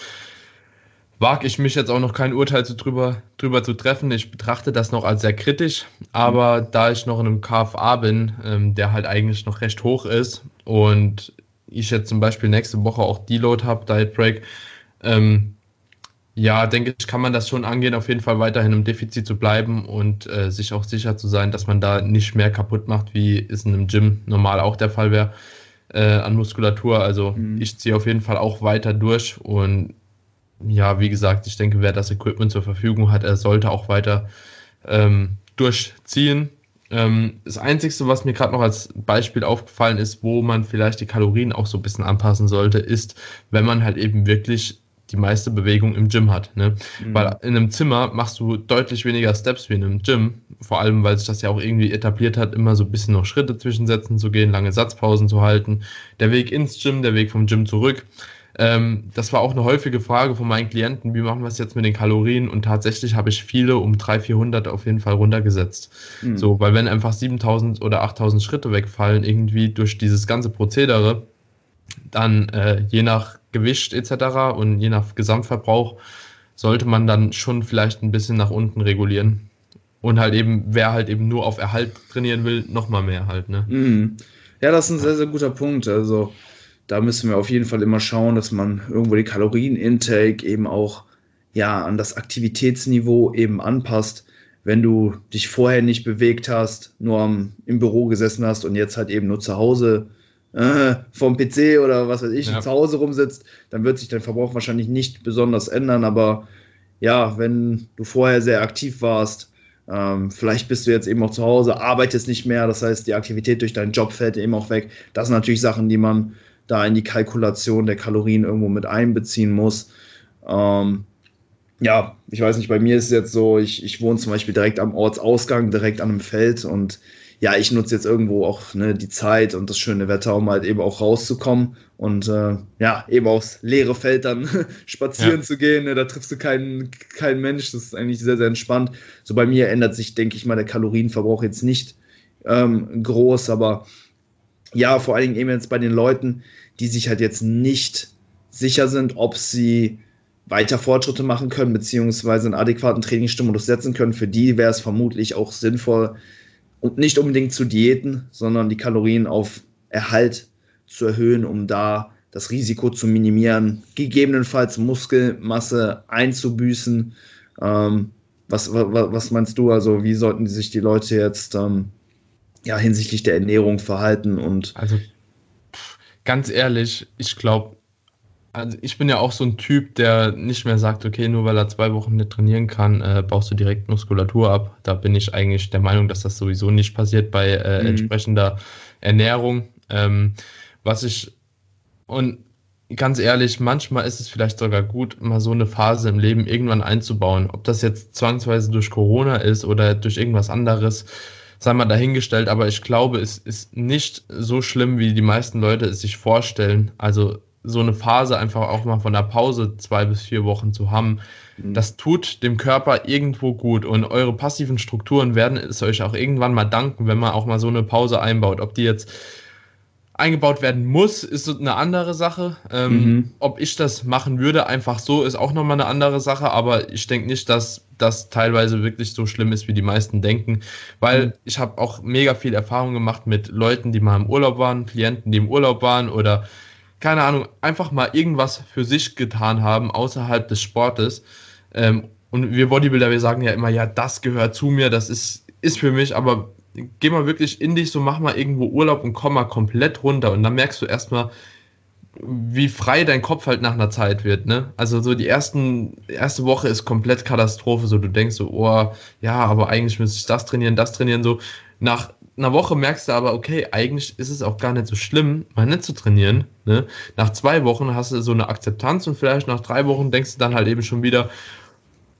Wage ich mich jetzt auch noch kein Urteil zu drüber, drüber zu treffen. Ich betrachte das noch als sehr kritisch, aber mhm. da ich noch in einem KFA bin, ähm, der halt eigentlich noch recht hoch ist und ich jetzt zum Beispiel nächste Woche auch Deload habe, Diet Break, ähm, ja, denke ich, kann man das schon angehen, auf jeden Fall weiterhin im Defizit zu bleiben und äh, sich auch sicher zu sein, dass man da nicht mehr kaputt macht, wie es in einem Gym normal auch der Fall wäre äh, an Muskulatur. Also mhm. ich ziehe auf jeden Fall auch weiter durch und ja, wie gesagt, ich denke, wer das Equipment zur Verfügung hat, er sollte auch weiter ähm, durchziehen. Ähm, das Einzige, was mir gerade noch als Beispiel aufgefallen ist, wo man vielleicht die Kalorien auch so ein bisschen anpassen sollte, ist, wenn man halt eben wirklich die meiste Bewegung im Gym hat. Ne? Mhm. Weil in einem Zimmer machst du deutlich weniger Steps wie in einem Gym. Vor allem, weil sich das ja auch irgendwie etabliert hat, immer so ein bisschen noch Schritte zwischensetzen zu gehen, lange Satzpausen zu halten. Der Weg ins Gym, der Weg vom Gym zurück. Ähm, das war auch eine häufige Frage von meinen Klienten, wie machen wir es jetzt mit den Kalorien? Und tatsächlich habe ich viele um 300, 400 auf jeden Fall runtergesetzt. Mhm. So, weil wenn einfach 7000 oder 8000 Schritte wegfallen, irgendwie durch dieses ganze Prozedere, dann äh, je nach Gewicht etc. und je nach Gesamtverbrauch sollte man dann schon vielleicht ein bisschen nach unten regulieren. Und halt eben, wer halt eben nur auf Erhalt trainieren will, nochmal mehr halt, ne?
Mhm. Ja, das ist ein sehr, sehr guter Punkt. Also da müssen wir auf jeden Fall immer schauen, dass man irgendwo die Kalorienintake eben auch ja an das Aktivitätsniveau eben anpasst. Wenn du dich vorher nicht bewegt hast, nur im Büro gesessen hast und jetzt halt eben nur zu Hause äh, vom PC oder was weiß ich, ja. zu Hause rumsitzt, dann wird sich dein Verbrauch wahrscheinlich nicht besonders ändern. Aber ja, wenn du vorher sehr aktiv warst, ähm, vielleicht bist du jetzt eben auch zu Hause, arbeitest nicht mehr, das heißt, die Aktivität durch deinen Job fällt eben auch weg. Das sind natürlich Sachen, die man da in die Kalkulation der Kalorien irgendwo mit einbeziehen muss. Ähm, ja, ich weiß nicht, bei mir ist es jetzt so, ich, ich wohne zum Beispiel direkt am Ortsausgang, direkt an einem Feld und ja, ich nutze jetzt irgendwo auch ne, die Zeit und das schöne Wetter, um halt eben auch rauszukommen und äh, ja, eben aufs leere Feld dann [laughs] spazieren ja. zu gehen. Ne, da triffst du keinen, keinen Mensch. Das ist eigentlich sehr, sehr entspannt. So bei mir ändert sich, denke ich mal, der Kalorienverbrauch jetzt nicht ähm, groß, aber ja, vor allen Dingen eben jetzt bei den Leuten, die sich halt jetzt nicht sicher sind, ob sie weiter Fortschritte machen können, beziehungsweise einen adäquaten Trainingsstimulus setzen können. Für die wäre es vermutlich auch sinnvoll, und nicht unbedingt zu Diäten, sondern die Kalorien auf Erhalt zu erhöhen, um da das Risiko zu minimieren, gegebenenfalls Muskelmasse einzubüßen. Ähm, was, was, was, meinst du? Also, wie sollten sich die Leute jetzt ähm, ja, hinsichtlich der Ernährung verhalten? Und
also, ganz ehrlich, ich glaube, also ich bin ja auch so ein Typ, der nicht mehr sagt, okay, nur weil er zwei Wochen nicht trainieren kann, äh, baust du direkt Muskulatur ab. Da bin ich eigentlich der Meinung, dass das sowieso nicht passiert bei äh, mhm. entsprechender Ernährung. Ähm, was ich und ganz ehrlich, manchmal ist es vielleicht sogar gut, mal so eine Phase im Leben irgendwann einzubauen. Ob das jetzt zwangsweise durch Corona ist oder durch irgendwas anderes sei mal dahingestellt, aber ich glaube, es ist nicht so schlimm, wie die meisten Leute es sich vorstellen. Also so eine Phase einfach auch mal von der Pause zwei bis vier Wochen zu haben, mhm. das tut dem Körper irgendwo gut und eure passiven Strukturen werden es euch auch irgendwann mal danken, wenn man auch mal so eine Pause einbaut. Ob die jetzt eingebaut werden muss, ist eine andere Sache. Ähm, mhm. Ob ich das machen würde, einfach so, ist auch nochmal eine andere Sache. Aber ich denke nicht, dass das teilweise wirklich so schlimm ist, wie die meisten denken. Weil mhm. ich habe auch mega viel Erfahrung gemacht mit Leuten, die mal im Urlaub waren, Klienten, die im Urlaub waren oder keine Ahnung, einfach mal irgendwas für sich getan haben außerhalb des Sportes. Ähm, und wir Bodybuilder, wir sagen ja immer, ja, das gehört zu mir, das ist, ist für mich, aber geh mal wirklich in dich, so mach mal irgendwo Urlaub und komm mal komplett runter. Und dann merkst du erstmal, wie frei dein Kopf halt nach einer Zeit wird, ne? Also so die ersten, erste Woche ist komplett Katastrophe, so du denkst so, oh, ja, aber eigentlich müsste ich das trainieren, das trainieren, so. Nach einer Woche merkst du aber, okay, eigentlich ist es auch gar nicht so schlimm, mal nicht zu trainieren, ne? Nach zwei Wochen hast du so eine Akzeptanz und vielleicht nach drei Wochen denkst du dann halt eben schon wieder,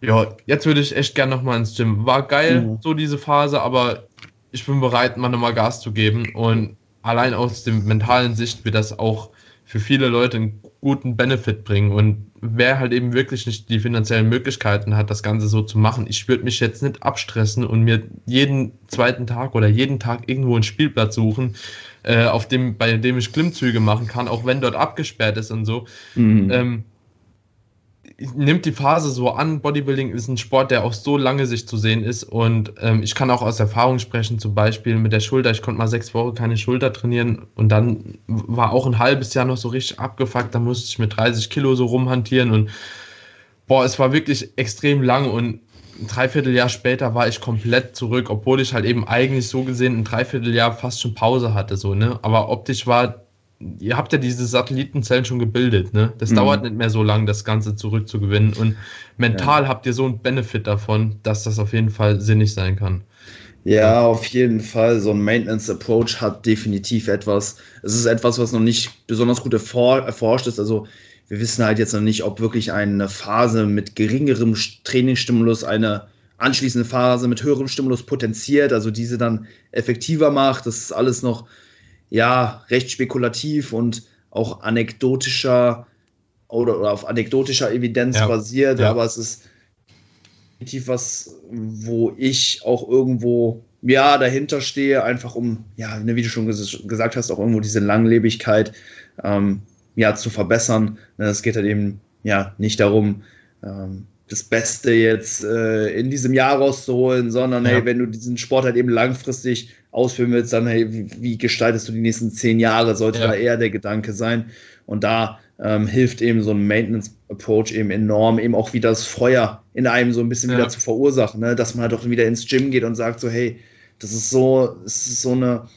ja, jetzt würde ich echt gern nochmal ins Gym. War geil, mhm. so diese Phase, aber ich bin bereit, mal nochmal Gas zu geben. Und allein aus dem mentalen Sicht wird das auch für viele Leute einen guten Benefit bringen. Und wer halt eben wirklich nicht die finanziellen Möglichkeiten hat, das Ganze so zu machen, ich würde mich jetzt nicht abstressen und mir jeden zweiten Tag oder jeden Tag irgendwo einen Spielplatz suchen, äh, auf dem, bei dem ich Klimmzüge machen kann, auch wenn dort abgesperrt ist und so. Mhm. Ähm, nimmt die Phase so an. Bodybuilding ist ein Sport, der auf so lange Sicht zu sehen ist. Und ähm, ich kann auch aus Erfahrung sprechen, zum Beispiel mit der Schulter. Ich konnte mal sechs Wochen keine Schulter trainieren und dann war auch ein halbes Jahr noch so richtig abgefuckt. Da musste ich mit 30 Kilo so rumhantieren und boah, es war wirklich extrem lang und ein Dreivierteljahr später war ich komplett zurück, obwohl ich halt eben eigentlich so gesehen ein Dreivierteljahr fast schon Pause hatte, so, ne? Aber optisch war ihr habt ja diese Satellitenzellen schon gebildet, ne? Das mhm. dauert nicht mehr so lange, das Ganze zurückzugewinnen. Und mental ja. habt ihr so einen Benefit davon, dass das auf jeden Fall sinnig sein kann.
Ja, auf jeden Fall. So ein Maintenance Approach hat definitiv etwas. Es ist etwas, was noch nicht besonders gut erforscht ist. Also wir wissen halt jetzt noch nicht, ob wirklich eine Phase mit geringerem Trainingsstimulus eine anschließende Phase mit höherem Stimulus potenziert, also diese dann effektiver macht. Das ist alles noch ja, recht spekulativ und auch anekdotischer oder, oder auf anekdotischer Evidenz ja. basiert, ja. aber es ist definitiv was, wo ich auch irgendwo ja dahinter stehe, einfach um, ja, ne, wie du schon ges gesagt hast, auch irgendwo diese Langlebigkeit ähm, ja, zu verbessern. Ne, es geht halt eben ja nicht darum, ähm, das Beste jetzt äh, in diesem Jahr rauszuholen, sondern ja. hey, wenn du diesen Sport halt eben langfristig ausführen willst, dann hey, wie, wie gestaltest du die nächsten zehn Jahre, sollte ja. da eher der Gedanke sein. Und da ähm, hilft eben so ein Maintenance-Approach eben enorm, eben auch wieder das Feuer in einem so ein bisschen ja. wieder zu verursachen, ne? dass man halt auch wieder ins Gym geht und sagt so, hey, das ist so, es ist so eine,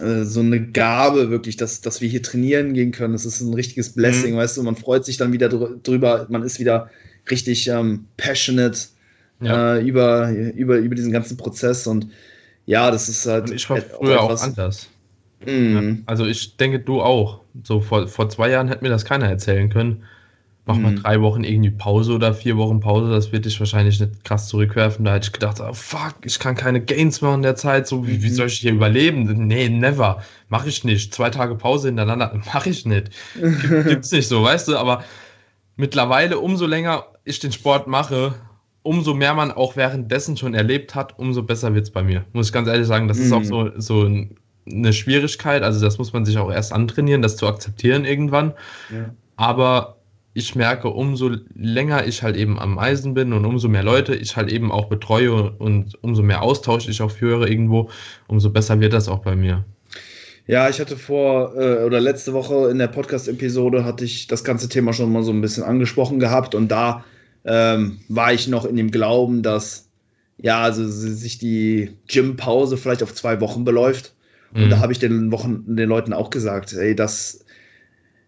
äh, so eine Gabe wirklich, dass, dass wir hier trainieren gehen können. Das ist ein richtiges Blessing, mhm. weißt du, man freut sich dann wieder drüber, man ist wieder richtig ähm, passionate ja. äh, über, über, über diesen ganzen Prozess und ja, das ist halt. Und
ich war früher auch, anders. Mhm. Also ich denke, du auch. So vor, vor zwei Jahren hätte mir das keiner erzählen können. Mach mal mhm. drei Wochen irgendwie Pause oder vier Wochen Pause, das wird dich wahrscheinlich nicht krass zurückwerfen. Da hätte ich gedacht, oh fuck, ich kann keine Gains machen in der Zeit. So, wie, wie mhm. soll ich hier überleben? Nee, never. Mach ich nicht. Zwei Tage Pause hintereinander, [laughs] mach ich nicht. Gibt's nicht so, weißt du? Aber mittlerweile, umso länger ich den Sport mache, umso mehr man auch währenddessen schon erlebt hat, umso besser wird es bei mir. Muss ich ganz ehrlich sagen, das mm. ist auch mhm. so, so eine Schwierigkeit. Also das muss man sich auch erst antrainieren, das zu akzeptieren irgendwann. Ja. Aber ich merke, umso länger ich halt eben am Eisen bin und umso mehr Leute ich halt eben auch betreue und umso mehr Austausch ich auch führe irgendwo, umso besser wird das auch bei mir.
Ja, ich hatte vor äh, oder letzte Woche in der Podcast-Episode hatte ich das ganze Thema schon mal so ein bisschen angesprochen gehabt und da ähm, war ich noch in dem Glauben, dass ja, also sich die Gym-Pause vielleicht auf zwei Wochen beläuft. Mhm. Und da habe ich den Wochen den Leuten auch gesagt, ey, das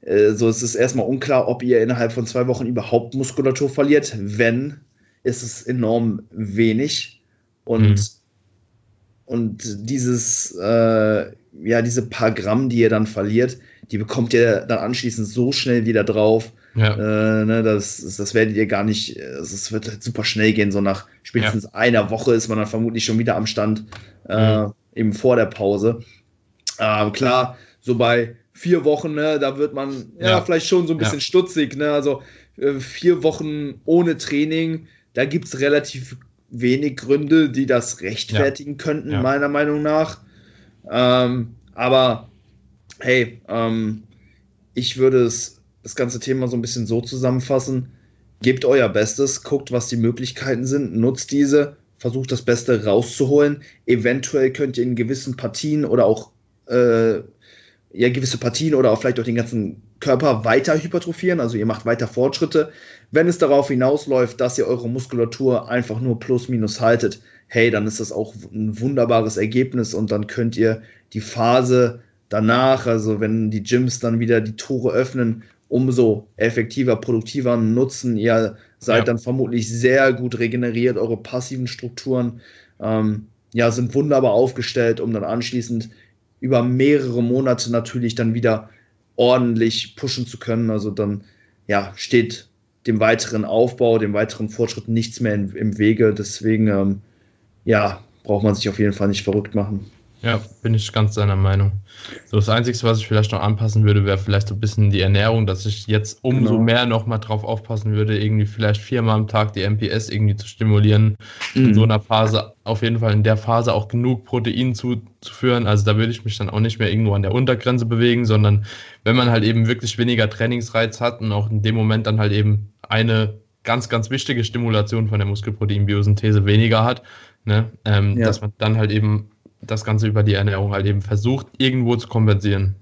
äh, so es ist erstmal unklar, ob ihr innerhalb von zwei Wochen überhaupt Muskulatur verliert. Wenn, ist es enorm wenig. Und, mhm. und dieses, äh, ja, diese paar Gramm, die ihr dann verliert, die bekommt ihr dann anschließend so schnell wieder drauf Ja. Äh, ne, das, das werdet ihr gar nicht, es wird halt super schnell gehen, so nach spätestens ja. einer Woche ist man dann vermutlich schon wieder am Stand, äh, mhm. eben vor der Pause. Ähm, klar, so bei vier Wochen, ne, da wird man ja, ja vielleicht schon so ein bisschen stutzig. Ne? Also äh, vier Wochen ohne Training, da gibt es relativ wenig Gründe, die das rechtfertigen könnten, meiner Meinung nach. Ähm, aber hey, ähm, ich würde es, das ganze Thema so ein bisschen so zusammenfassen. Gebt euer Bestes, guckt, was die Möglichkeiten sind, nutzt diese, versucht das Beste rauszuholen. Eventuell könnt ihr in gewissen Partien oder auch äh, ja, gewisse Partien oder auch vielleicht auch den ganzen Körper weiter hypertrophieren, also ihr macht weiter Fortschritte. Wenn es darauf hinausläuft, dass ihr eure Muskulatur einfach nur plus minus haltet, hey, dann ist das auch ein wunderbares Ergebnis und dann könnt ihr die Phase danach, also wenn die Gyms dann wieder die Tore öffnen, umso effektiver, produktiver nutzen. Ihr seid ja. dann vermutlich sehr gut regeneriert, eure passiven Strukturen ähm, ja, sind wunderbar aufgestellt, um dann anschließend über mehrere Monate natürlich dann wieder ordentlich pushen zu können. Also dann ja, steht dem weiteren Aufbau, dem weiteren Fortschritt nichts mehr in, im Wege. Deswegen ähm, ja, braucht man sich auf jeden Fall nicht verrückt machen.
Ja, bin ich ganz deiner Meinung. So, das Einzige, was ich vielleicht noch anpassen würde, wäre vielleicht so ein bisschen die Ernährung, dass ich jetzt umso genau. mehr nochmal drauf aufpassen würde, irgendwie vielleicht viermal am Tag die MPS irgendwie zu stimulieren. Mhm. In so einer Phase, auf jeden Fall in der Phase auch genug Protein zuzuführen. Also da würde ich mich dann auch nicht mehr irgendwo an der Untergrenze bewegen, sondern wenn man halt eben wirklich weniger Trainingsreiz hat und auch in dem Moment dann halt eben eine ganz, ganz wichtige Stimulation von der Muskelproteinbiosynthese weniger hat, ne, ähm, ja. dass man dann halt eben das Ganze über die Ernährung halt eben versucht, irgendwo zu kompensieren.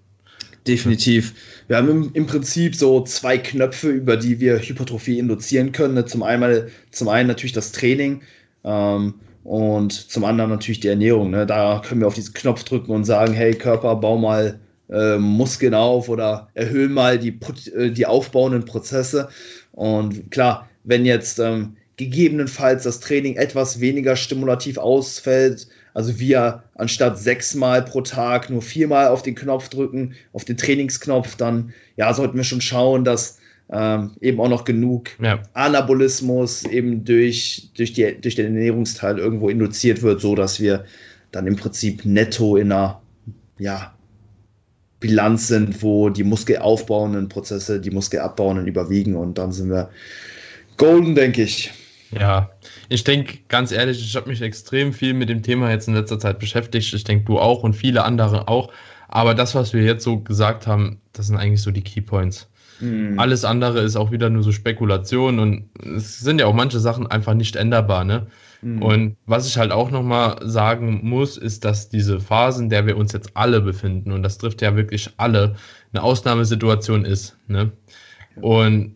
Definitiv. Wir haben im, Prinzip so zwei Knöpfe, über die wir Hypertrophie induzieren können. Ne, zum, einmal, zum einen natürlich das Training ähm, und zum anderen natürlich die Ernährung. Ne? Da können wir auf diesen Knopf drücken und sagen, hey Körper, bau mal äh, Muskeln auf oder erhöhe mal die, äh, die aufbauenden Prozesse. Und klar, wenn jetzt ähm, gegebenenfalls das Training etwas weniger stimulativ ausfällt, also wir anstatt sechsmal pro Tag nur viermal auf den Knopf drücken, auf den Trainingsknopf, dann ja, sollten wir schon schauen, dass ähm, eben auch noch genug ja. Anabolismus eben durch, durch, die, durch den Ernährungsteil irgendwo induziert wird, so dass wir dann im Prinzip netto in einer ja, Bilanz sind, wo die muskelaufbauenden Prozesse die muskelabbauenden überwiegen und dann sind wir golden, denke ich.
Ja, ich denke, ganz ehrlich, ich habe mich extrem viel mit dem Thema jetzt in letzter Zeit beschäftigt. Ich denke, du auch und viele andere auch. Aber das, was wir jetzt so gesagt haben, das sind eigentlich so die Keypoints. Mhm. Alles andere ist auch wieder nur so Spekulation und es sind ja auch manche Sachen einfach nicht änderbar, ne? Mhm. Und was ich halt auch nochmal sagen muss, ist, dass diese Phase, in der wir uns jetzt alle befinden, und das trifft ja wirklich alle, eine Ausnahmesituation ist. Ne? Und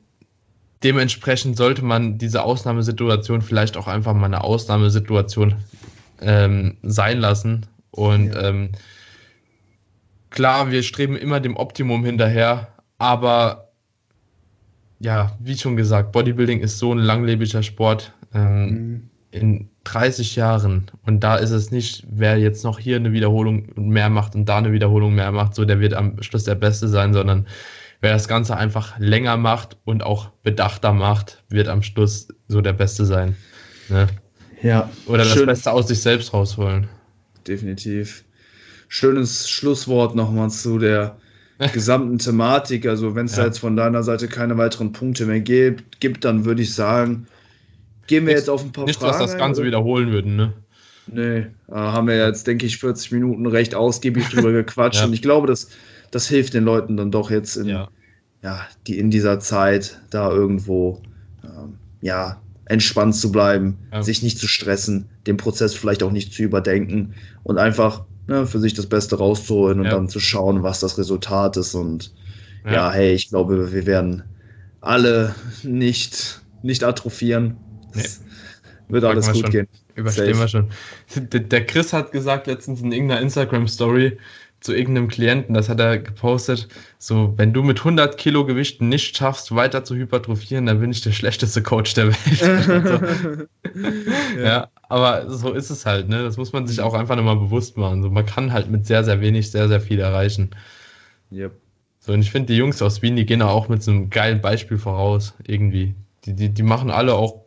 dementsprechend sollte man diese Ausnahmesituation vielleicht auch einfach mal eine Ausnahmesituation ähm, sein lassen. Und ja. ähm, klar, wir streben immer dem Optimum hinterher, aber ja, wie schon gesagt, Bodybuilding ist so ein langlebiger Sport. Ähm, mhm. In 30 Jahren, und da ist es nicht, wer jetzt noch hier eine Wiederholung mehr macht und da eine Wiederholung mehr macht, so der wird am Schluss der Beste sein, sondern wer das Ganze einfach länger macht und auch bedachter macht, wird am Schluss so der Beste sein. Ne?
Ja.
Oder das Beste aus sich selbst rausholen.
Definitiv. Schönes Schlusswort nochmal zu der [laughs] gesamten Thematik. Also, wenn es ja. da jetzt von deiner Seite keine weiteren Punkte mehr gibt, gibt dann würde ich sagen, gehen wir nicht, jetzt auf ein paar
nicht, Fragen. Nicht, dass das Ganze ein, wiederholen würden, ne?
Nee, äh, haben wir jetzt, denke ich, 40 Minuten recht ausgiebig drüber [laughs] gequatscht. ja. Und ich glaube, das das hilft den Leuten dann doch jetzt in, ja. ja die in dieser Zeit da irgendwo ähm, ja, entspannt zu bleiben, ja. sich nicht zu stressen, den Prozess vielleicht auch nicht zu überdenken und einfach ne, für sich das Beste rauszuholen und ja. dann zu schauen, was das Resultat ist. Und ja. ja, hey, ich glaube, wir werden alle nicht, nicht atrophieren. Nee. Wird alles gut
schon.
gehen.
Überstehen Safe. wir schon. Der Chris hat gesagt letztens in irgendeiner Instagram-Story, zu irgendeinem Klienten, das hat er gepostet, so, wenn du mit 100 Kilo Gewichten nicht schaffst, weiter zu hypertrophieren, dann bin ich der schlechteste Coach der Welt. [laughs] ja. ja. aber so ist es halt, ne? Das muss man sich auch einfach nochmal bewusst machen. So, man kann halt mit sehr, sehr wenig sehr, sehr viel erreichen.
Yep.
So, und ich finde, die Jungs aus Wien, die gehen auch mit so einem geilen Beispiel voraus, irgendwie. Die, die, die machen alle auch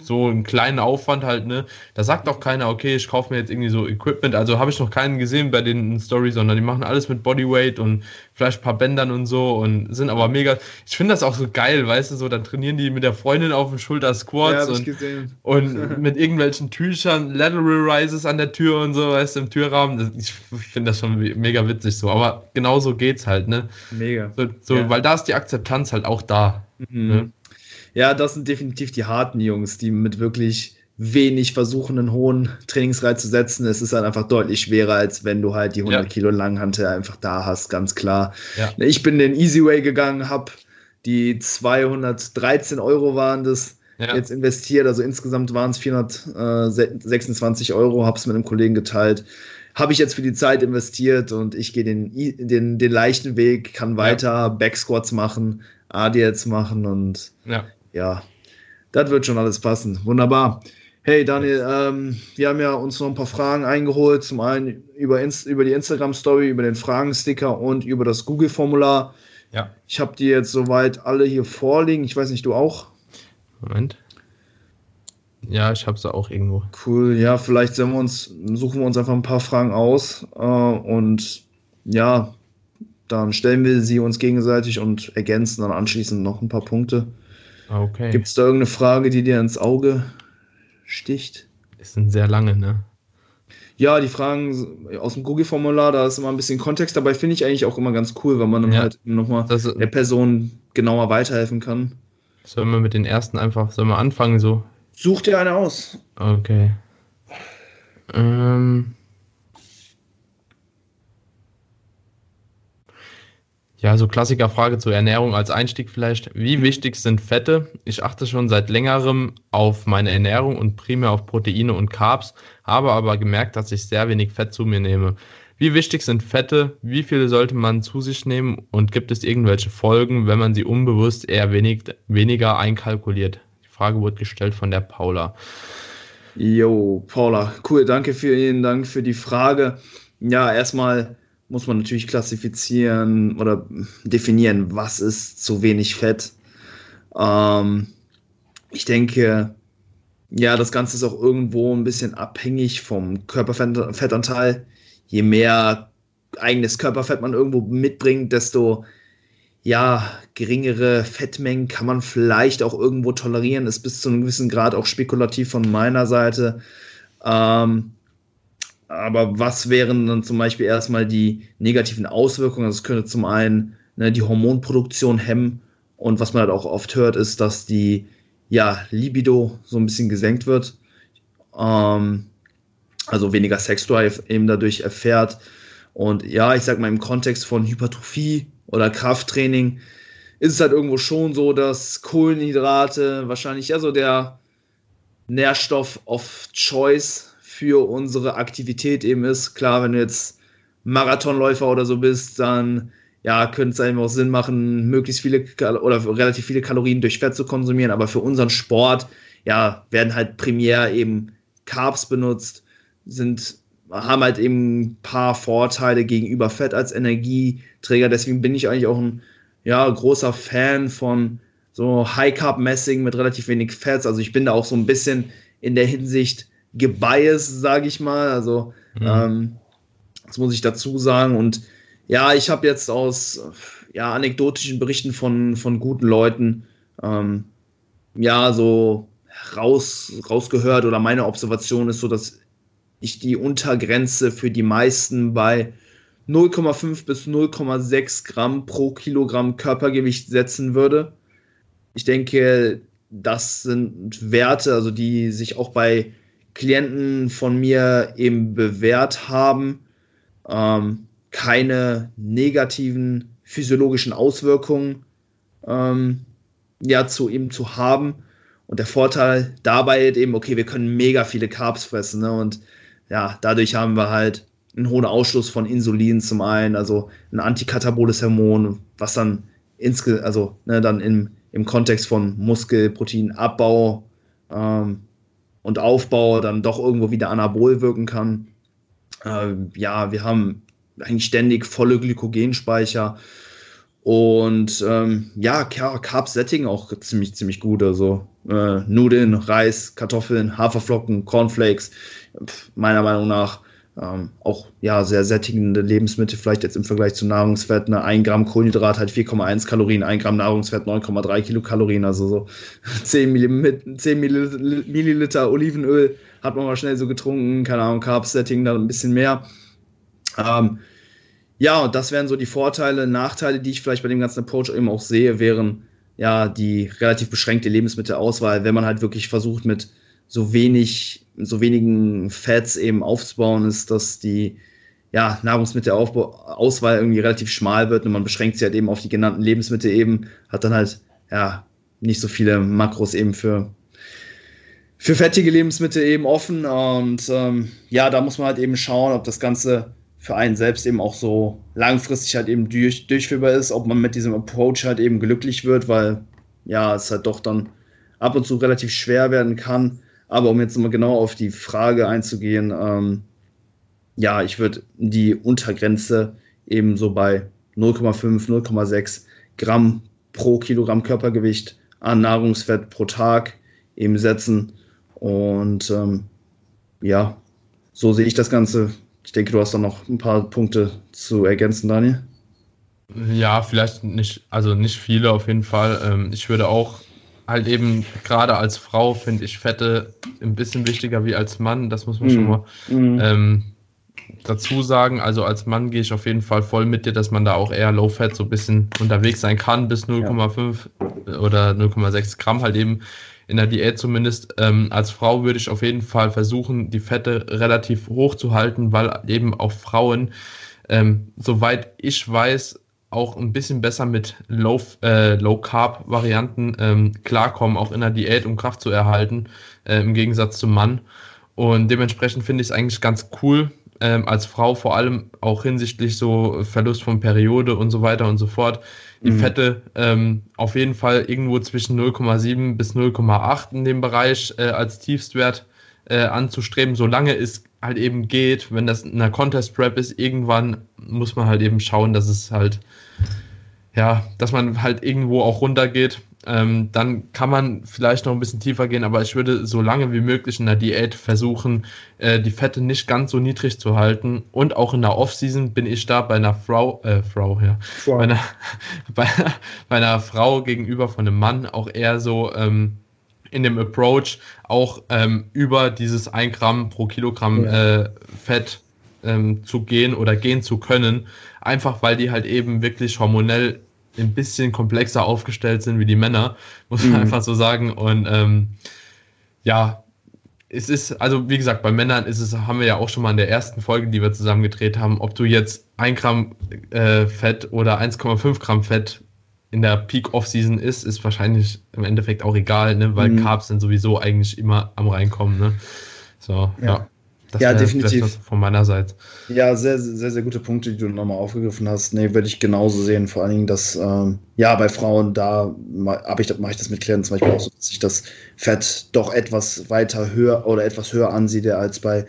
so einen kleinen Aufwand halt, ne? Da sagt auch keiner, okay, ich kaufe mir jetzt irgendwie so Equipment. Also habe ich noch keinen gesehen bei den Stories, sondern die machen alles mit Bodyweight und vielleicht ein paar Bändern und so und sind aber mega. Ich finde das auch so geil, weißt du, so dann trainieren die mit der Freundin auf dem Schulter Squats ja, und, und [laughs] mit irgendwelchen Tüchern, Lateral Rises an der Tür und so, weißt du, im Türrahmen. Ich finde das schon mega witzig so. Aber genau so geht's halt, ne?
Mega.
So, so ja. weil da ist die Akzeptanz halt auch da. Mhm. Ne?
Ja, das sind definitiv die harten Jungs, die mit wirklich wenig versuchen, einen hohen Trainingsreiz zu setzen. Es ist halt einfach deutlich schwerer, als wenn du halt die 100 ja. Kilo Langhantel einfach da hast, ganz klar. Ja. Ich bin den Easy Way gegangen, habe die 213 Euro waren das ja. jetzt investiert, also insgesamt waren es 426 Euro, habe es mit einem Kollegen geteilt. Habe ich jetzt für die Zeit investiert und ich gehe den, den, den leichten Weg, kann weiter Backsquats machen, ADLs machen und
ja
ja, das wird schon alles passen. Wunderbar. Hey Daniel, ähm, wir haben ja uns noch ein paar Fragen eingeholt. Zum einen über, Inst über die Instagram-Story, über den Fragensticker und über das Google-Formular.
Ja.
Ich habe die jetzt soweit alle hier vorliegen. Ich weiß nicht, du auch?
Moment. Ja, ich habe sie auch irgendwo.
Cool. Ja, vielleicht wir uns, suchen wir uns einfach ein paar Fragen aus äh, und ja, dann stellen wir sie uns gegenseitig und ergänzen dann anschließend noch ein paar Punkte.
Okay.
Gibt es da irgendeine Frage, die dir ins Auge sticht?
Es sind sehr lange, ne?
Ja, die Fragen aus dem Google-Formular, da ist immer ein bisschen Kontext dabei, finde ich eigentlich auch immer ganz cool, weil man dann ja, halt nochmal der Person genauer weiterhelfen kann.
Sollen wir mit den ersten einfach, sollen wir anfangen so?
Such dir eine aus.
Okay. Ähm, Ja, so Klassikerfrage zur Ernährung als Einstieg vielleicht. Wie wichtig sind Fette? Ich achte schon seit längerem auf meine Ernährung und primär auf Proteine und Carbs, habe aber gemerkt, dass ich sehr wenig Fett zu mir nehme. Wie wichtig sind Fette? Wie viele sollte man zu sich nehmen? Und gibt es irgendwelche Folgen, wenn man sie unbewusst eher wenig, weniger einkalkuliert? Die Frage wurde gestellt von der Paula.
Jo, Paula, cool, danke, vielen Dank für die Frage. Ja, erstmal muss man natürlich klassifizieren oder definieren, was ist zu wenig Fett. Ähm, ich denke, ja, das Ganze ist auch irgendwo ein bisschen abhängig vom Körperfettanteil. Je mehr eigenes Körperfett man irgendwo mitbringt, desto ja, geringere Fettmengen kann man vielleicht auch irgendwo tolerieren, ist bis zu einem gewissen Grad auch spekulativ von meiner Seite. Ähm, aber was wären dann zum Beispiel erstmal die negativen Auswirkungen? Das könnte zum einen ne, die Hormonproduktion hemmen und was man halt auch oft hört, ist, dass die ja, Libido so ein bisschen gesenkt wird. Ähm, also weniger Sexdrive eben dadurch erfährt. Und ja, ich sag mal, im Kontext von Hypertrophie oder Krafttraining ist es halt irgendwo schon so, dass Kohlenhydrate wahrscheinlich ja der Nährstoff of Choice für unsere Aktivität eben ist. Klar, wenn du jetzt Marathonläufer oder so bist, dann ja, könnte es einfach auch Sinn machen, möglichst viele oder relativ viele Kalorien durch Fett zu konsumieren. Aber für unseren Sport, ja, werden halt primär eben Carbs benutzt, sind, haben halt eben ein paar Vorteile gegenüber Fett als Energieträger. Deswegen bin ich eigentlich auch ein ja, großer Fan von so High Carb Messing mit relativ wenig Fett. Also ich bin da auch so ein bisschen in der Hinsicht gebiased, sage ich mal. Also, mhm. ähm, das muss ich dazu sagen. Und ja, ich habe jetzt aus ja, anekdotischen Berichten von, von guten Leuten ähm, ja so raus, rausgehört oder meine Observation ist so, dass ich die Untergrenze für die meisten bei 0,5 bis 0,6 Gramm pro Kilogramm Körpergewicht setzen würde. Ich denke, das sind Werte, also die sich auch bei Klienten von mir eben bewährt haben, ähm, keine negativen physiologischen Auswirkungen ähm, ja, zu ihm zu haben. Und der Vorteil dabei ist eben, okay, wir können mega viele Carbs fressen. Ne? Und ja, dadurch haben wir halt einen hohen Ausschluss von Insulin zum einen, also ein antikataboles Hormon, was dann insge also ne, dann im, im Kontext von Muskelproteinabbau ähm, und Aufbau dann doch irgendwo wieder anabol wirken kann. Äh, ja, wir haben eigentlich ständig volle Glykogenspeicher. Und ähm, ja, Carb-Setting auch ziemlich, ziemlich gut. Also äh, Nudeln, Reis, Kartoffeln, Haferflocken, Cornflakes, pf, meiner Meinung nach ähm, auch ja sehr sättigende Lebensmittel, vielleicht jetzt im Vergleich zu Nahrungsfett. Ne? 1 Gramm Kohlenhydrat hat 4,1 Kalorien, 1 Gramm Nahrungsfett 9,3 Kilokalorien, also so 10, Millim 10 Milliliter Olivenöl hat man mal schnell so getrunken, keine Ahnung, Carb-Setting dann ein bisschen mehr. Ähm, ja, und das wären so die Vorteile, Nachteile, die ich vielleicht bei dem ganzen Approach eben auch sehe, wären ja die relativ beschränkte Lebensmittelauswahl, wenn man halt wirklich versucht mit so wenig, so wenigen Fats eben aufzubauen, ist, dass die ja, Nahrungsmittelauswahl irgendwie relativ schmal wird und man beschränkt sich halt eben auf die genannten Lebensmittel eben, hat dann halt ja nicht so viele Makros eben für für fettige Lebensmittel eben offen und ähm, ja, da muss man halt eben schauen, ob das Ganze für einen selbst eben auch so langfristig halt eben durch, durchführbar ist, ob man mit diesem Approach halt eben glücklich wird, weil ja, es halt doch dann ab und zu relativ schwer werden kann. Aber um jetzt mal genau auf die Frage einzugehen, ähm, ja, ich würde die Untergrenze eben so bei 0,5, 0,6 Gramm pro Kilogramm Körpergewicht an Nahrungsfett pro Tag eben setzen. Und ähm, ja, so sehe ich das Ganze ich denke, du hast da noch ein paar Punkte zu ergänzen, Daniel.
Ja, vielleicht nicht, also nicht viele auf jeden Fall. Ähm, ich würde auch halt eben, gerade als Frau finde ich Fette ein bisschen wichtiger wie als Mann. Das muss man mm. schon mal mm. ähm, dazu sagen. Also als Mann gehe ich auf jeden Fall voll mit dir, dass man da auch eher Low Fat so ein bisschen unterwegs sein kann, bis 0,5 ja. oder 0,6 Gramm halt eben in der Diät zumindest. Ähm, als Frau würde ich auf jeden Fall versuchen, die Fette relativ hoch zu halten, weil eben auch Frauen, ähm, soweit ich weiß, auch ein bisschen besser mit Low, äh, Low Carb Varianten ähm, klarkommen, auch in der Diät, um Kraft zu erhalten, äh, im Gegensatz zum Mann. Und dementsprechend finde ich es eigentlich ganz cool, ähm, als Frau vor allem auch hinsichtlich so Verlust von Periode und so weiter und so fort, die mhm. Fette ähm, auf jeden Fall irgendwo zwischen 0,7 bis 0,8 in dem Bereich äh, als Tiefstwert äh, anzustreben, solange es halt eben geht. Wenn das in einer Contest Prep ist, irgendwann muss man halt eben schauen, dass es halt, ja, dass man halt irgendwo auch runtergeht. Ähm, dann kann man vielleicht noch ein bisschen tiefer gehen, aber ich würde so lange wie möglich in der Diät versuchen, äh, die Fette nicht ganz so niedrig zu halten. Und auch in der Off-Season bin ich da bei einer Frau, äh, Frau, ja, wow. bei, einer, [laughs] bei, bei, einer Frau gegenüber von einem Mann auch eher so ähm, in dem Approach auch ähm, über dieses 1 Gramm pro Kilogramm ja. äh, Fett ähm, zu gehen oder gehen zu können. Einfach weil die halt eben wirklich hormonell ein bisschen komplexer aufgestellt sind wie die Männer, [laughs] muss man mhm. einfach so sagen. Und ähm, ja, es ist, also wie gesagt, bei Männern ist es, haben wir ja auch schon mal in der ersten Folge, die wir zusammen gedreht haben, ob du jetzt 1 Gramm äh, Fett oder 1,5 Gramm Fett in der Peak Off-Season ist, ist wahrscheinlich im Endeffekt auch egal, ne? weil mhm. Carbs sind sowieso eigentlich immer am reinkommen. Ne? So, ja. ja.
Das ja, definitiv.
Von meiner Seite.
Ja, sehr, sehr, sehr gute Punkte, die du nochmal aufgegriffen hast. Nee, würde ich genauso sehen. Vor allen Dingen, dass, ähm, ja, bei Frauen, da mache ich, mach ich das mit Klienten zum Beispiel auch so, dass ich das Fett doch etwas weiter höher oder etwas höher ansehe als bei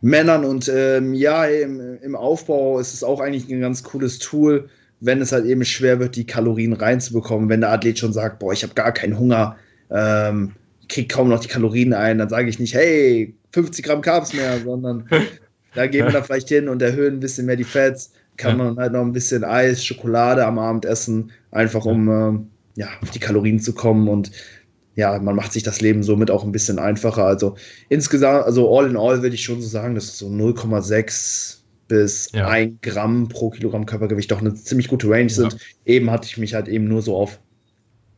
Männern. Und ähm, ja, im, im Aufbau ist es auch eigentlich ein ganz cooles Tool, wenn es halt eben schwer wird, die Kalorien reinzubekommen. Wenn der Athlet schon sagt, boah, ich habe gar keinen Hunger, ähm, krieg kaum noch die Kalorien ein, dann sage ich nicht, hey, 50 Gramm Carbs mehr, [laughs] sondern da gehen wir da vielleicht hin und erhöhen ein bisschen mehr die Fats. Kann man halt noch ein bisschen Eis, Schokolade am Abend essen, einfach um ähm, ja, auf die Kalorien zu kommen und ja, man macht sich das Leben somit auch ein bisschen einfacher. Also insgesamt, also all in all würde ich schon so sagen, dass so 0,6 bis ja. 1 Gramm pro Kilogramm Körpergewicht doch eine ziemlich gute Range sind. Ja. Eben hatte ich mich halt eben nur so auf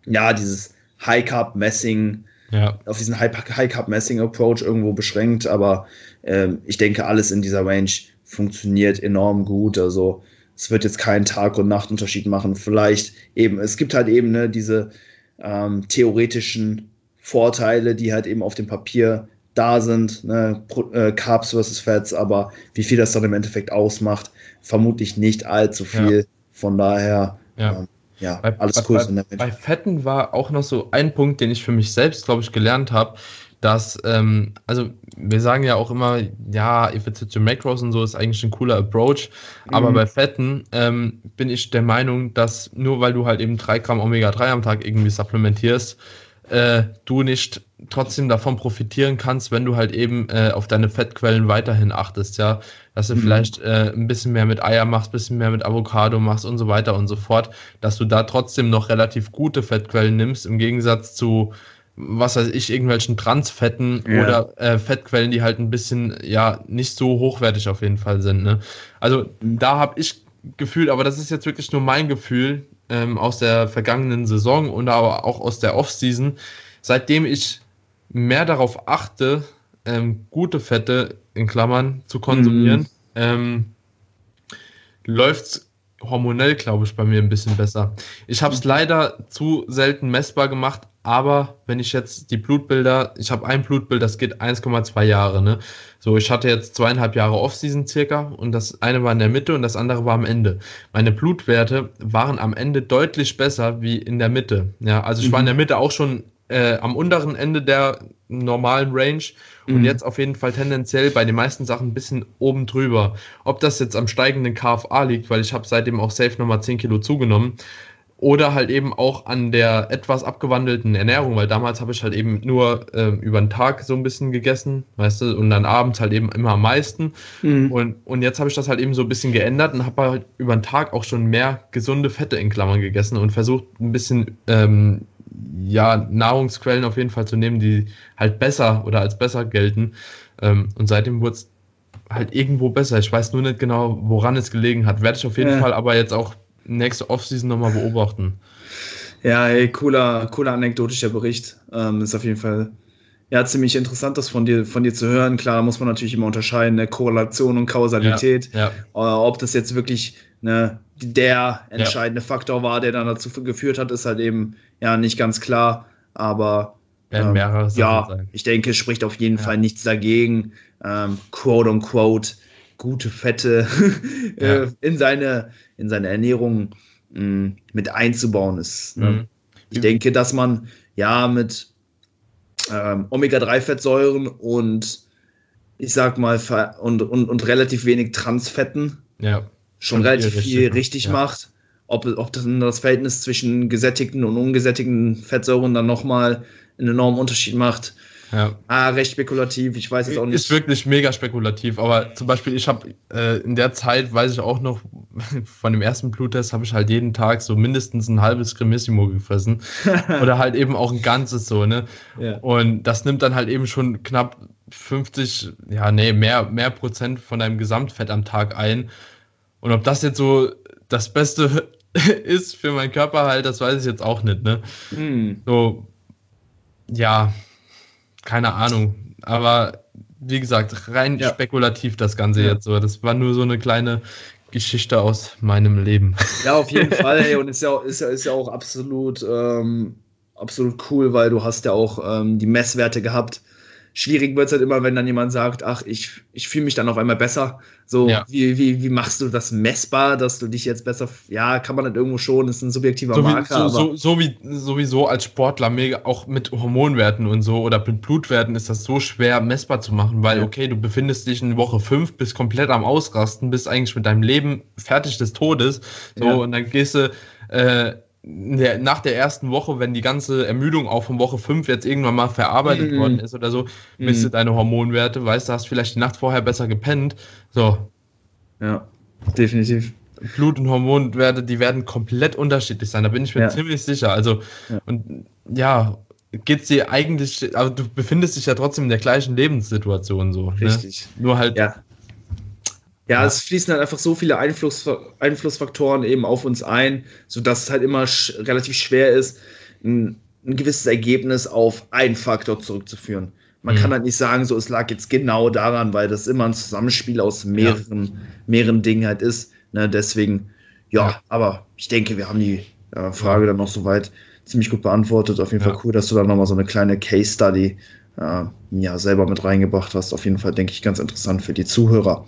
ja, dieses High Carb Messing ja. auf diesen High-Cup-Messing-Approach irgendwo beschränkt, aber ähm, ich denke, alles in dieser Range funktioniert enorm gut. Also es wird jetzt keinen Tag- und Nachtunterschied machen. Vielleicht eben, es gibt halt eben ne, diese ähm, theoretischen Vorteile, die halt eben auf dem Papier da sind, ne, äh, Carbs versus Fats, aber wie viel das dann im Endeffekt ausmacht, vermutlich nicht allzu viel. Ja. Von daher
ja. ähm, ja, bei, alles cool. Bei, bei, Fetten war auch noch so ein Punkt, den ich für mich selbst, glaube ich, gelernt habe. dass, ähm, also wir sagen ja auch immer, ja, if it's to macros und so ist eigentlich ein cooler Approach, aber mhm. bei Fetten ähm, bin ich der Meinung, dass nur weil du halt eben 3 Gramm Omega-3 am Tag irgendwie supplementierst, äh, du nicht trotzdem davon profitieren kannst, wenn du halt eben äh, auf deine Fettquellen weiterhin achtest, ja, dass du mhm. vielleicht äh, ein bisschen mehr mit Eier machst, ein bisschen mehr mit Avocado machst und so weiter und so fort, dass du da trotzdem noch relativ gute Fettquellen nimmst, im Gegensatz zu was weiß ich, irgendwelchen Transfetten ja. oder äh, Fettquellen, die halt ein bisschen, ja, nicht so hochwertig auf jeden Fall sind. Ne? Also da habe ich gefühlt, aber das ist jetzt wirklich nur mein Gefühl ähm, aus der vergangenen Saison und aber auch aus der Offseason, seitdem ich mehr darauf achte, ähm, gute Fette in Klammern zu konsumieren, mhm. ähm, läuft es hormonell, glaube ich, bei mir ein bisschen besser. Ich habe es mhm. leider zu selten messbar gemacht, aber wenn ich jetzt die Blutbilder, ich habe ein Blutbild, das geht 1,2 Jahre, ne? So, ich hatte jetzt zweieinhalb Jahre Offseason circa und das eine war in der Mitte und das andere war am Ende. Meine Blutwerte waren am Ende deutlich besser wie in der Mitte. Ja, also ich mhm. war in der Mitte auch schon äh, am unteren Ende der normalen Range und mhm. jetzt auf jeden Fall tendenziell bei den meisten Sachen ein bisschen oben drüber. Ob das jetzt am steigenden KFA liegt, weil ich habe seitdem auch safe nochmal 10 Kilo zugenommen, oder halt eben auch an der etwas abgewandelten Ernährung, weil damals habe ich halt eben nur äh, über den Tag so ein bisschen gegessen, weißt du, und dann abends halt eben immer am meisten. Mhm. Und, und jetzt habe ich das halt eben so ein bisschen geändert und habe halt über den Tag auch schon mehr gesunde Fette in Klammern gegessen und versucht ein bisschen ähm, ja, Nahrungsquellen auf jeden Fall zu nehmen, die halt besser oder als besser gelten. Ähm, und seitdem wurde es halt irgendwo besser. Ich weiß nur nicht genau, woran es gelegen hat. Werde ich auf jeden ja. Fall aber jetzt auch nächste Offseason nochmal beobachten.
Ja, hey, cooler, cooler anekdotischer Bericht. Ähm, ist auf jeden Fall ja ziemlich interessant, das von dir, von dir zu hören. Klar, muss man natürlich immer unterscheiden, ne? Korrelation und Kausalität. Ja, ja. Äh, ob das jetzt wirklich ne, der entscheidende ja. Faktor war, der dann dazu geführt hat, ist halt eben ja nicht ganz klar. Aber ähm, ja, sein. ich denke, es spricht auf jeden Fall nichts dagegen, ähm, quote unquote, gute Fette [laughs] äh, in, seine, in seine Ernährung mh, mm, mit einzubauen ist. Ne? Mhm. Ich denke, dass man ja mit ähm, Omega-3-Fettsäuren und ich sag mal und, und, und relativ wenig Transfetten
ja,
schon relativ viel richtig, richtig ja. macht. Ob, ob das Verhältnis zwischen gesättigten und ungesättigten Fettsäuren dann nochmal einen enormen Unterschied macht.
Ja.
Ah, recht spekulativ, ich weiß es auch nicht.
Ist wirklich mega spekulativ, aber zum Beispiel, ich habe äh, in der Zeit, weiß ich auch noch, [laughs] von dem ersten Bluttest habe ich halt jeden Tag so mindestens ein halbes Cremissimo gefressen. [laughs] Oder halt eben auch ein ganzes so, ne? Ja. Und das nimmt dann halt eben schon knapp 50, ja, nee, mehr, mehr Prozent von deinem Gesamtfett am Tag ein. Und ob das jetzt so das Beste [laughs] ist für meinen Körper halt, das weiß ich jetzt auch nicht, ne? Mhm. So, ja, keine Ahnung. Aber wie gesagt, rein ja. spekulativ das Ganze ja. jetzt so. Das war nur so eine kleine Geschichte aus meinem Leben.
Ja, auf jeden [laughs] Fall. Hey, und ist ja, ist ja, ist ja auch absolut, ähm, absolut cool, weil du hast ja auch ähm, die Messwerte gehabt schwierig wird es halt immer, wenn dann jemand sagt, ach, ich, ich fühle mich dann auf einmal besser. So, ja. wie, wie, wie machst du das messbar, dass du dich jetzt besser, ja, kann man nicht irgendwo schon, ist ein subjektiver
so
Marker.
so, so, so, wie sowieso als Sportler, mega, auch mit Hormonwerten und so oder mit Blutwerten ist das so schwer messbar zu machen, weil, okay, du befindest dich in Woche 5, bist komplett am Ausrasten, bist eigentlich mit deinem Leben fertig des Todes. So, ja. und dann gehst du, äh, nach der ersten Woche, wenn die ganze Ermüdung auch von Woche 5 jetzt irgendwann mal verarbeitet mhm. worden ist oder so, misst mhm. deine Hormonwerte, weißt du, hast vielleicht die Nacht vorher besser gepennt. So.
Ja, definitiv.
Blut- und Hormonwerte, die werden komplett unterschiedlich sein, da bin ich mir ja. ziemlich sicher. Also, ja. und ja, geht dir eigentlich, aber du befindest dich ja trotzdem in der gleichen Lebenssituation so.
Ne? Richtig.
Ne? Nur halt
ja. Ja, es fließen halt einfach so viele Einfluss, Einflussfaktoren eben auf uns ein, sodass es halt immer sch relativ schwer ist, ein, ein, gewisses Ergebnis auf einen Faktor zurückzuführen. Man mhm. kann halt nicht sagen, so es lag jetzt genau daran, weil das immer ein Zusammenspiel aus mehreren, ja. mehreren Dingen halt ist. Ne, deswegen, ja, ja, aber ich denke, wir haben die äh, Frage dann noch soweit ziemlich gut beantwortet. Auf jeden ja. Fall cool, dass du da nochmal so eine kleine Case Study äh, ja, selber mit reingebracht hast. Auf jeden Fall, denke ich, ganz interessant für die Zuhörer.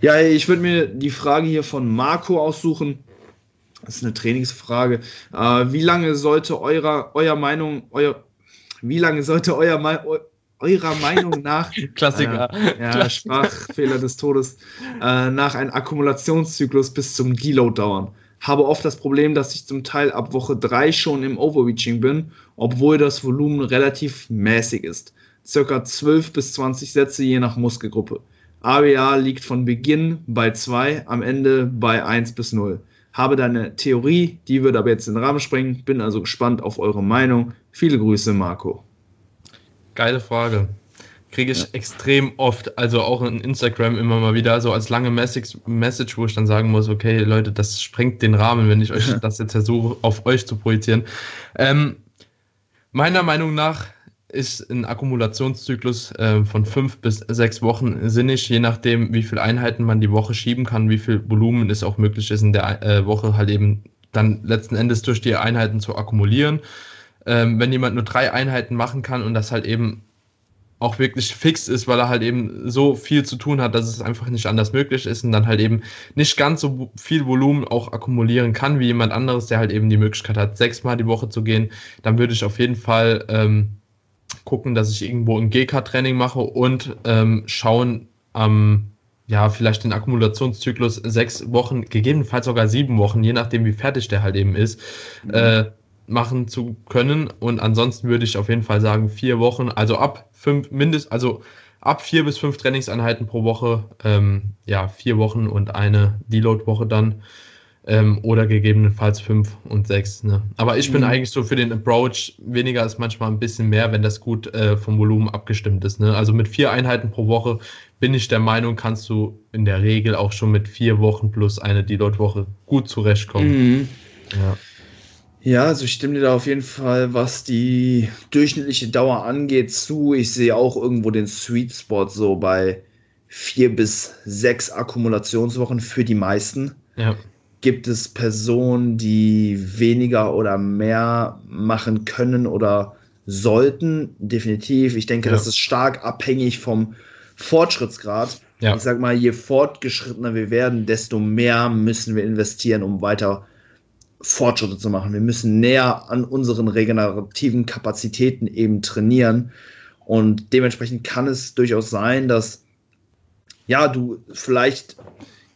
Ja, ich würde mir die Frage hier von Marco aussuchen. Das ist eine Trainingsfrage. Äh, wie lange sollte eurer, euer Meinung, euer, wie lange sollte euer, eurer Meinung [laughs] nach.
Klassiker.
Äh, ja, Klassiker. Sprachfehler des Todes. Äh, nach einem Akkumulationszyklus bis zum Deload dauern. Habe oft das Problem, dass ich zum Teil ab Woche 3 schon im Overreaching bin, obwohl das Volumen relativ mäßig ist. Circa 12 bis 20 Sätze je nach Muskelgruppe. ABA liegt von Beginn bei 2, am Ende bei 1 bis 0. Habe da eine Theorie, die wird aber jetzt in den Rahmen springen. Bin also gespannt auf eure Meinung. Viele Grüße, Marco.
Geile Frage. Kriege ich ja. extrem oft, also auch in Instagram immer mal wieder, so als lange Message, Message, wo ich dann sagen muss, okay, Leute, das sprengt den Rahmen, wenn ich euch das jetzt versuche, auf euch zu projizieren. Ähm, meiner Meinung nach ist ein Akkumulationszyklus äh, von fünf bis sechs Wochen sinnig, je nachdem, wie viele Einheiten man die Woche schieben kann, wie viel Volumen es auch möglich ist, in der äh, Woche halt eben dann letzten Endes durch die Einheiten zu akkumulieren. Ähm, wenn jemand nur drei Einheiten machen kann und das halt eben auch wirklich fix ist, weil er halt eben so viel zu tun hat, dass es einfach nicht anders möglich ist und dann halt eben nicht ganz so viel Volumen auch akkumulieren kann wie jemand anderes, der halt eben die Möglichkeit hat, sechsmal die Woche zu gehen, dann würde ich auf jeden Fall ähm, gucken, dass ich irgendwo ein GK-Training mache und ähm, schauen, ähm, ja, vielleicht den Akkumulationszyklus sechs Wochen, gegebenenfalls sogar sieben Wochen, je nachdem, wie fertig der halt eben ist, mhm. äh, machen zu können. Und ansonsten würde ich auf jeden Fall sagen, vier Wochen, also ab fünf, mindest, also ab vier bis fünf Trainingseinheiten pro Woche, ähm, ja, vier Wochen und eine Deload-Woche dann ähm, oder gegebenenfalls fünf und sechs. Ne? Aber ich bin mhm. eigentlich so für den Approach, weniger ist manchmal ein bisschen mehr, wenn das gut äh, vom Volumen abgestimmt ist. Ne? Also mit vier Einheiten pro Woche bin ich der Meinung, kannst du in der Regel auch schon mit vier Wochen plus eine Deload-Woche gut zurechtkommen. Mhm.
Ja. Ja, also ich stimme dir da auf jeden Fall, was die durchschnittliche Dauer angeht, zu. Ich sehe auch irgendwo den Sweet Spot so bei vier bis sechs Akkumulationswochen für die meisten. Ja gibt es Personen, die weniger oder mehr machen können oder sollten. Definitiv. Ich denke, ja. das ist stark abhängig vom Fortschrittsgrad. Ja. Ich sag mal, je fortgeschrittener wir werden, desto mehr müssen wir investieren, um weiter Fortschritte zu machen. Wir müssen näher an unseren regenerativen Kapazitäten eben trainieren. Und dementsprechend kann es durchaus sein, dass ja, du vielleicht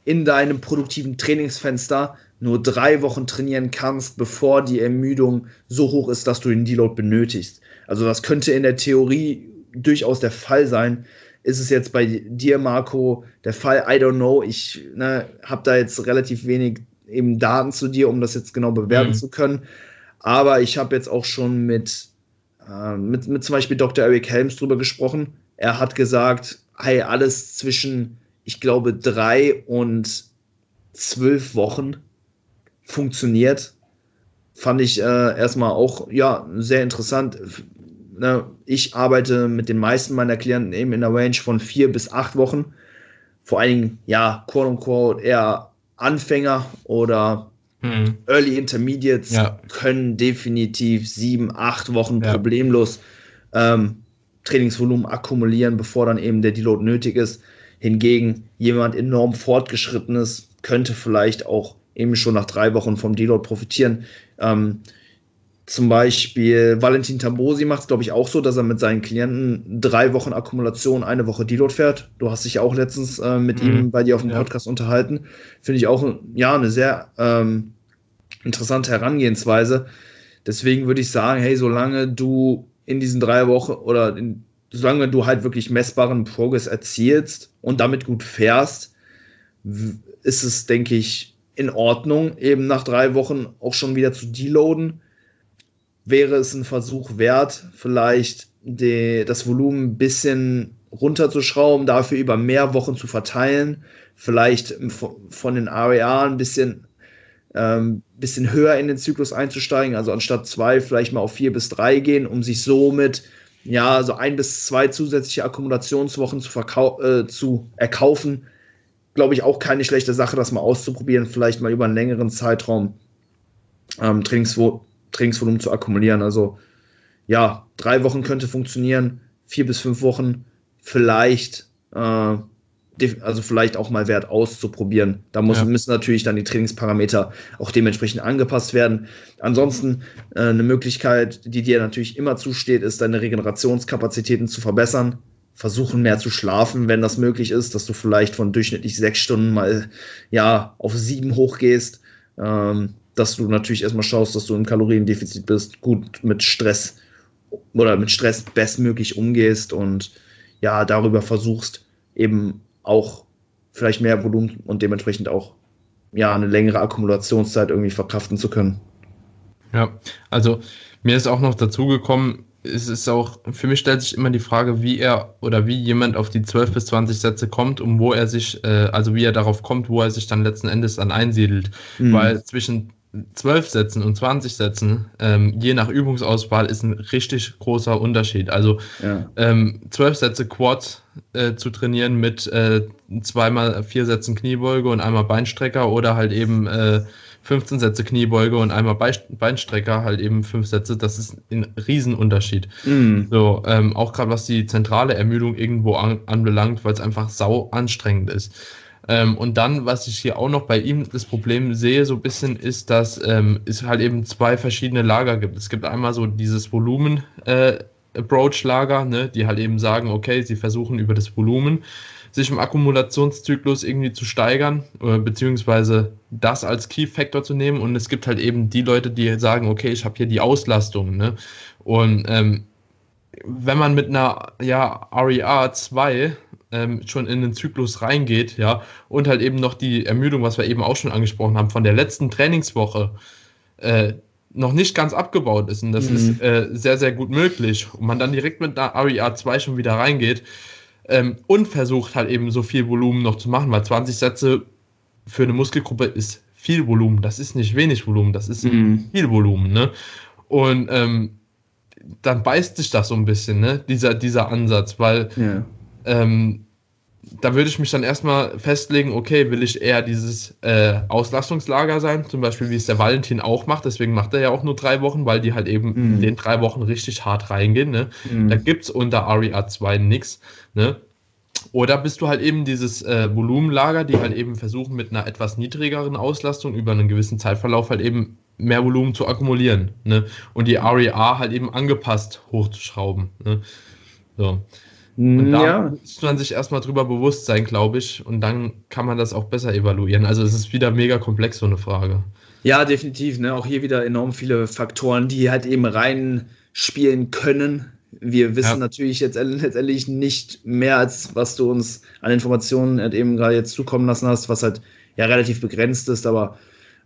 in deinem produktiven Trainingsfenster nur drei Wochen trainieren kannst, bevor die Ermüdung so hoch ist, dass du den Deload benötigst. Also das könnte in der Theorie durchaus der Fall sein. Ist es jetzt bei dir, Marco, der Fall? I don't know. Ich ne, habe da jetzt relativ wenig eben Daten zu dir, um das jetzt genau bewerten mhm. zu können. Aber ich habe jetzt auch schon mit, äh, mit, mit zum Beispiel Dr. Eric Helms drüber gesprochen. Er hat gesagt, hey, alles zwischen ich glaube, drei und zwölf Wochen funktioniert. Fand ich äh, erstmal auch ja, sehr interessant. Ne, ich arbeite mit den meisten meiner Klienten eben in der Range von vier bis acht Wochen. Vor allen Dingen, ja, quote unquote, eher Anfänger oder hm. Early Intermediates ja. können definitiv sieben, acht Wochen ja. problemlos ähm, Trainingsvolumen akkumulieren, bevor dann eben der Deload nötig ist. Hingegen jemand enorm fortgeschrittenes könnte vielleicht auch eben schon nach drei Wochen vom Deload profitieren. Ähm, zum Beispiel Valentin Tambosi macht es, glaube ich, auch so, dass er mit seinen Klienten drei Wochen Akkumulation, eine Woche Deload fährt. Du hast dich ja auch letztens äh, mit mhm. ihm bei dir auf dem Podcast unterhalten. Finde ich auch ja, eine sehr ähm, interessante Herangehensweise. Deswegen würde ich sagen, hey, solange du in diesen drei Wochen oder in solange du halt wirklich messbaren Progress erzielst und damit gut fährst, ist es, denke ich, in Ordnung, eben nach drei Wochen auch schon wieder zu deloaden. Wäre es ein Versuch wert, vielleicht die, das Volumen ein bisschen runterzuschrauben, dafür über mehr Wochen zu verteilen, vielleicht von den REA ein bisschen, ähm, bisschen höher in den Zyklus einzusteigen, also anstatt zwei vielleicht mal auf vier bis drei gehen, um sich somit ja, so ein bis zwei zusätzliche Akkumulationswochen zu, äh, zu erkaufen, glaube ich, auch keine schlechte Sache, das mal auszuprobieren, vielleicht mal über einen längeren Zeitraum ähm, Trainingsvo Trainingsvolumen zu akkumulieren. Also ja, drei Wochen könnte funktionieren, vier bis fünf Wochen vielleicht äh, also vielleicht auch mal wert auszuprobieren. Da muss, ja. müssen natürlich dann die Trainingsparameter auch dementsprechend angepasst werden. Ansonsten äh, eine Möglichkeit, die dir natürlich immer zusteht, ist, deine Regenerationskapazitäten zu verbessern. Versuchen mehr zu schlafen, wenn das möglich ist, dass du vielleicht von durchschnittlich sechs Stunden mal ja auf sieben hochgehst. Ähm, dass du natürlich erstmal schaust, dass du im Kaloriendefizit bist, gut mit Stress oder mit Stress bestmöglich umgehst und ja, darüber versuchst, eben auch vielleicht mehr Volumen und dementsprechend auch ja eine längere Akkumulationszeit irgendwie verkraften zu können.
Ja, also mir ist auch noch dazu gekommen, es ist auch, für mich stellt sich immer die Frage, wie er oder wie jemand auf die 12 bis 20 Sätze kommt und wo er sich, äh, also wie er darauf kommt, wo er sich dann letzten Endes dann einsiedelt. Mhm. Weil zwischen 12 Sätzen und 20 Sätzen, ähm, je nach Übungsauswahl, ist ein richtig großer Unterschied. Also ja. ähm, 12 Sätze Quads äh, zu trainieren mit äh, zweimal vier Sätzen Kniebeuge und einmal Beinstrecker oder halt eben äh, 15 Sätze Kniebeuge und einmal Beinstrecker, halt eben fünf Sätze, das ist ein Riesenunterschied. Mm. So, ähm, auch gerade was die zentrale Ermüdung irgendwo an, anbelangt, weil es einfach sau anstrengend ist. Ähm, und dann, was ich hier auch noch bei ihm das Problem sehe, so ein bisschen, ist, dass ähm, es halt eben zwei verschiedene Lager gibt. Es gibt einmal so dieses Volumen äh, ne, die halt eben sagen, okay, sie versuchen über das Volumen sich im Akkumulationszyklus irgendwie zu steigern, äh, beziehungsweise das als Key Factor zu nehmen. Und es gibt halt eben die Leute, die sagen, okay, ich habe hier die Auslastung. Ne? Und ähm, wenn man mit einer ja, RER 2 ähm, schon in den Zyklus reingeht, ja, und halt eben noch die Ermüdung, was wir eben auch schon angesprochen haben, von der letzten Trainingswoche äh, noch nicht ganz abgebaut ist. Und das mhm. ist äh, sehr, sehr gut möglich. Und man dann direkt mit einer RER 2 schon wieder reingeht ähm, und versucht halt eben so viel Volumen noch zu machen, weil 20 Sätze für eine Muskelgruppe ist viel Volumen. Das ist nicht wenig Volumen, das ist mhm. viel Volumen. Ne? Und ähm, dann beißt sich das so ein bisschen, ne? dieser, dieser Ansatz, weil ja. Ähm, da würde ich mich dann erstmal festlegen, okay, will ich eher dieses äh, Auslastungslager sein, zum Beispiel wie es der Valentin auch macht, deswegen macht er ja auch nur drei Wochen, weil die halt eben mm. in den drei Wochen richtig hart reingehen. Ne? Mm. Da gibt es unter REA 2 nichts. Ne? Oder bist du halt eben dieses äh, Volumenlager, die halt eben versuchen mit einer etwas niedrigeren Auslastung über einen gewissen Zeitverlauf halt eben mehr Volumen zu akkumulieren. Ne? Und die REA halt eben angepasst hochzuschrauben. Ne? So. Und da ja. muss man sich erstmal drüber bewusst sein, glaube ich, und dann kann man das auch besser evaluieren. Also es ist wieder mega komplex, so eine Frage.
Ja, definitiv. Ne? Auch hier wieder enorm viele Faktoren, die halt eben reinspielen können. Wir wissen ja. natürlich jetzt letztendlich nicht mehr, als was du uns an Informationen halt eben gerade jetzt zukommen lassen hast, was halt ja relativ begrenzt ist. Aber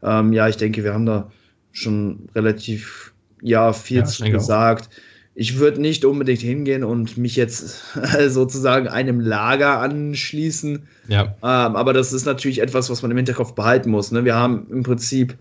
ähm, ja, ich denke, wir haben da schon relativ ja viel ja, zu gesagt. Auch ich würde nicht unbedingt hingehen und mich jetzt [laughs] sozusagen einem Lager anschließen. Ja. Ähm, aber das ist natürlich etwas, was man im Hinterkopf behalten muss. Ne? Wir haben im Prinzip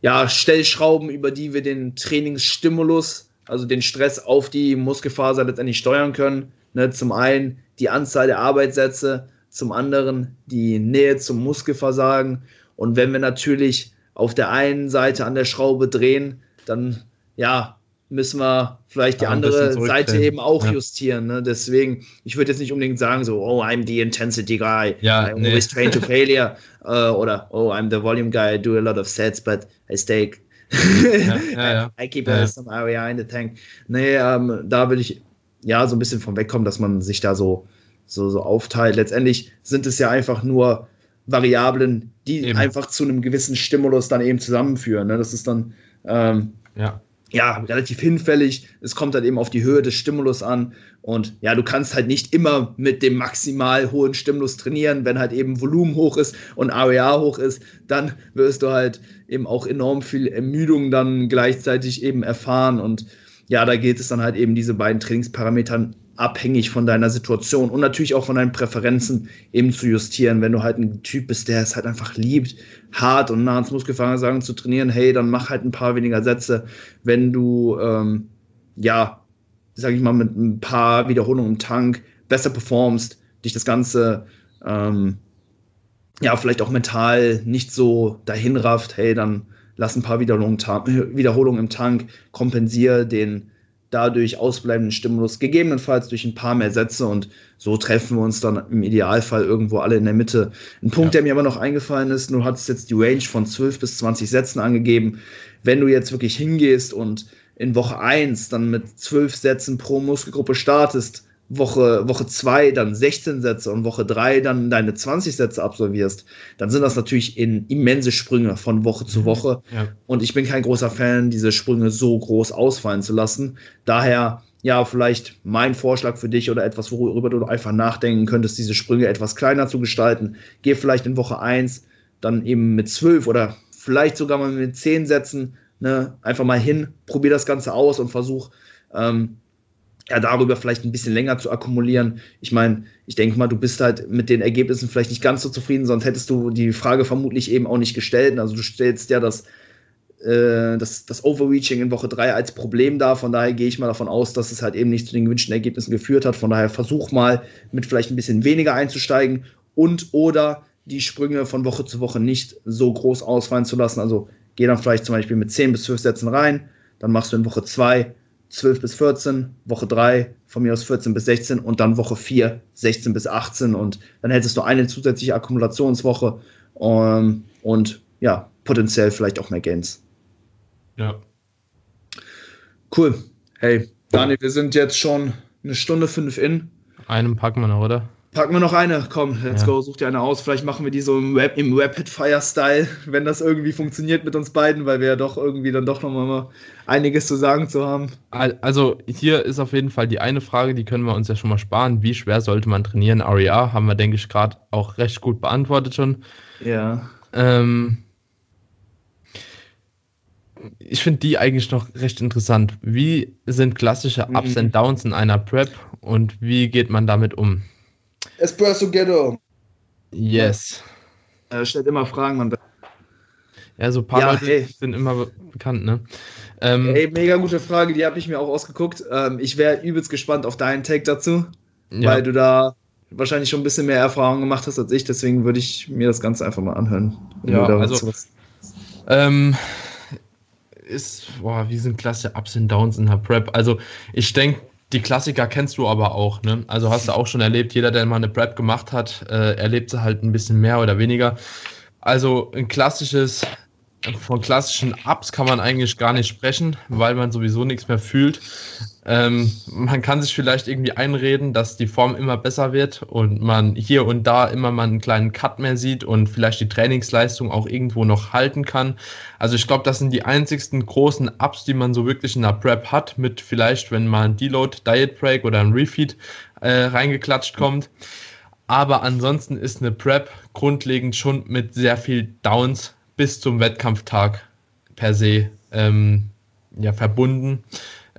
ja Stellschrauben, über die wir den Trainingsstimulus, also den Stress auf die Muskelfaser letztendlich steuern können. Ne? Zum einen die Anzahl der Arbeitssätze, zum anderen die Nähe zum Muskelversagen. Und wenn wir natürlich auf der einen Seite an der Schraube drehen, dann ja, müssen wir vielleicht die ja, andere Seite eben auch ja. justieren. Ne? Deswegen, ich würde jetzt nicht unbedingt sagen, so, oh, I'm the intensity guy, ja, I nee. always train to failure, uh, [laughs] oder oh, I'm the volume guy, I do a lot of sets, but I stay. [laughs] ja, I keep some area in the tank. Nee, ähm, da will ich ja so ein bisschen von wegkommen, dass man sich da so, so, so aufteilt. Letztendlich sind es ja einfach nur Variablen, die eben. einfach zu einem gewissen Stimulus dann eben zusammenführen. Ne? Das ist dann ähm, ja ja, relativ hinfällig. Es kommt halt eben auf die Höhe des Stimulus an. Und ja, du kannst halt nicht immer mit dem maximal hohen Stimulus trainieren. Wenn halt eben Volumen hoch ist und AREA hoch ist, dann wirst du halt eben auch enorm viel Ermüdung dann gleichzeitig eben erfahren. Und ja, da geht es dann halt eben diese beiden Trainingsparametern abhängig von deiner Situation und natürlich auch von deinen Präferenzen eben zu justieren. Wenn du halt ein Typ bist, der es halt einfach liebt, hart und nah ans Muskelversagen zu trainieren, hey, dann mach halt ein paar weniger Sätze. Wenn du, ähm, ja, sag ich mal, mit ein paar Wiederholungen im Tank besser performst, dich das Ganze, ähm, ja, vielleicht auch mental nicht so dahin rafft, hey, dann lass ein paar Wiederholungen, Wiederholungen im Tank, kompensiere den dadurch ausbleibenden Stimulus, gegebenenfalls durch ein paar mehr Sätze und so treffen wir uns dann im Idealfall irgendwo alle in der Mitte. Ein Punkt, ja. der mir aber noch eingefallen ist, du hattest jetzt die Range von 12 bis 20 Sätzen angegeben. Wenn du jetzt wirklich hingehst und in Woche 1 dann mit 12 Sätzen pro Muskelgruppe startest, Woche, Woche 2 dann 16 Sätze und Woche 3 dann deine 20 Sätze absolvierst, dann sind das natürlich in immense Sprünge von Woche zu mhm. Woche. Ja. Und ich bin kein großer Fan, diese Sprünge so groß ausfallen zu lassen. Daher, ja, vielleicht mein Vorschlag für dich oder etwas, worüber du einfach nachdenken könntest, diese Sprünge etwas kleiner zu gestalten. Geh vielleicht in Woche 1 dann eben mit 12 oder vielleicht sogar mal mit 10 Sätzen ne, einfach mal hin, probier das Ganze aus und versuch, ähm, ja, darüber vielleicht ein bisschen länger zu akkumulieren. Ich meine, ich denke mal, du bist halt mit den Ergebnissen vielleicht nicht ganz so zufrieden, sonst hättest du die Frage vermutlich eben auch nicht gestellt. Also du stellst ja das, äh, das, das Overreaching in Woche 3 als Problem dar. Von daher gehe ich mal davon aus, dass es halt eben nicht zu den gewünschten Ergebnissen geführt hat. Von daher versuch mal mit vielleicht ein bisschen weniger einzusteigen und oder die Sprünge von Woche zu Woche nicht so groß ausfallen zu lassen. Also geh dann vielleicht zum Beispiel mit 10 bis 12 Sätzen rein, dann machst du in Woche 2 12 bis 14, Woche 3 von mir aus 14 bis 16 und dann Woche 4 16 bis 18 und dann hättest du eine zusätzliche Akkumulationswoche um, ähm, und ja, potenziell vielleicht auch mehr Gains.
Ja.
Cool. Hey, Daniel, wir sind jetzt schon eine Stunde fünf in.
Einen packen wir noch, oder?
Packen wir noch eine, komm, let's ja. go, such dir eine aus. Vielleicht machen wir die so im, Web, im Rapid-Fire-Style, wenn das irgendwie funktioniert mit uns beiden, weil wir ja doch irgendwie dann doch nochmal einiges zu sagen zu haben.
Also hier ist auf jeden Fall die eine Frage, die können wir uns ja schon mal sparen. Wie schwer sollte man trainieren? REA haben wir, denke ich, gerade auch recht gut beantwortet schon.
Ja.
Ähm, ich finde die eigentlich noch recht interessant. Wie sind klassische Ups mhm. and Downs in einer Prep und wie geht man damit um?
Espresso Ghetto.
Yes.
Er stellt immer Fragen, man.
Ja, so ein paar ja, Leute hey. sind immer bekannt, ne?
Ähm, hey, mega gute Frage, die habe ich mir auch ausgeguckt. Ähm, ich wäre übelst gespannt auf deinen Take dazu, ja. weil du da wahrscheinlich schon ein bisschen mehr Erfahrung gemacht hast als ich, deswegen würde ich mir das Ganze einfach mal anhören.
Ja, also, ähm, ist, boah, wie sind klasse Ups und Downs in der Prep? Also, ich denke, die Klassiker kennst du aber auch, ne? Also hast du auch schon erlebt, jeder, der mal eine Prep gemacht hat, äh, erlebt sie halt ein bisschen mehr oder weniger. Also ein klassisches, von klassischen Ups kann man eigentlich gar nicht sprechen, weil man sowieso nichts mehr fühlt. Ähm, man kann sich vielleicht irgendwie einreden, dass die Form immer besser wird und man hier und da immer mal einen kleinen Cut mehr sieht und vielleicht die Trainingsleistung auch irgendwo noch halten kann. Also ich glaube, das sind die einzigsten großen Ups, die man so wirklich in der Prep hat, mit vielleicht, wenn mal ein Deload, Diet Break oder ein Refeed äh, reingeklatscht kommt. Aber ansonsten ist eine Prep grundlegend schon mit sehr viel Downs bis zum Wettkampftag per se ähm, ja, verbunden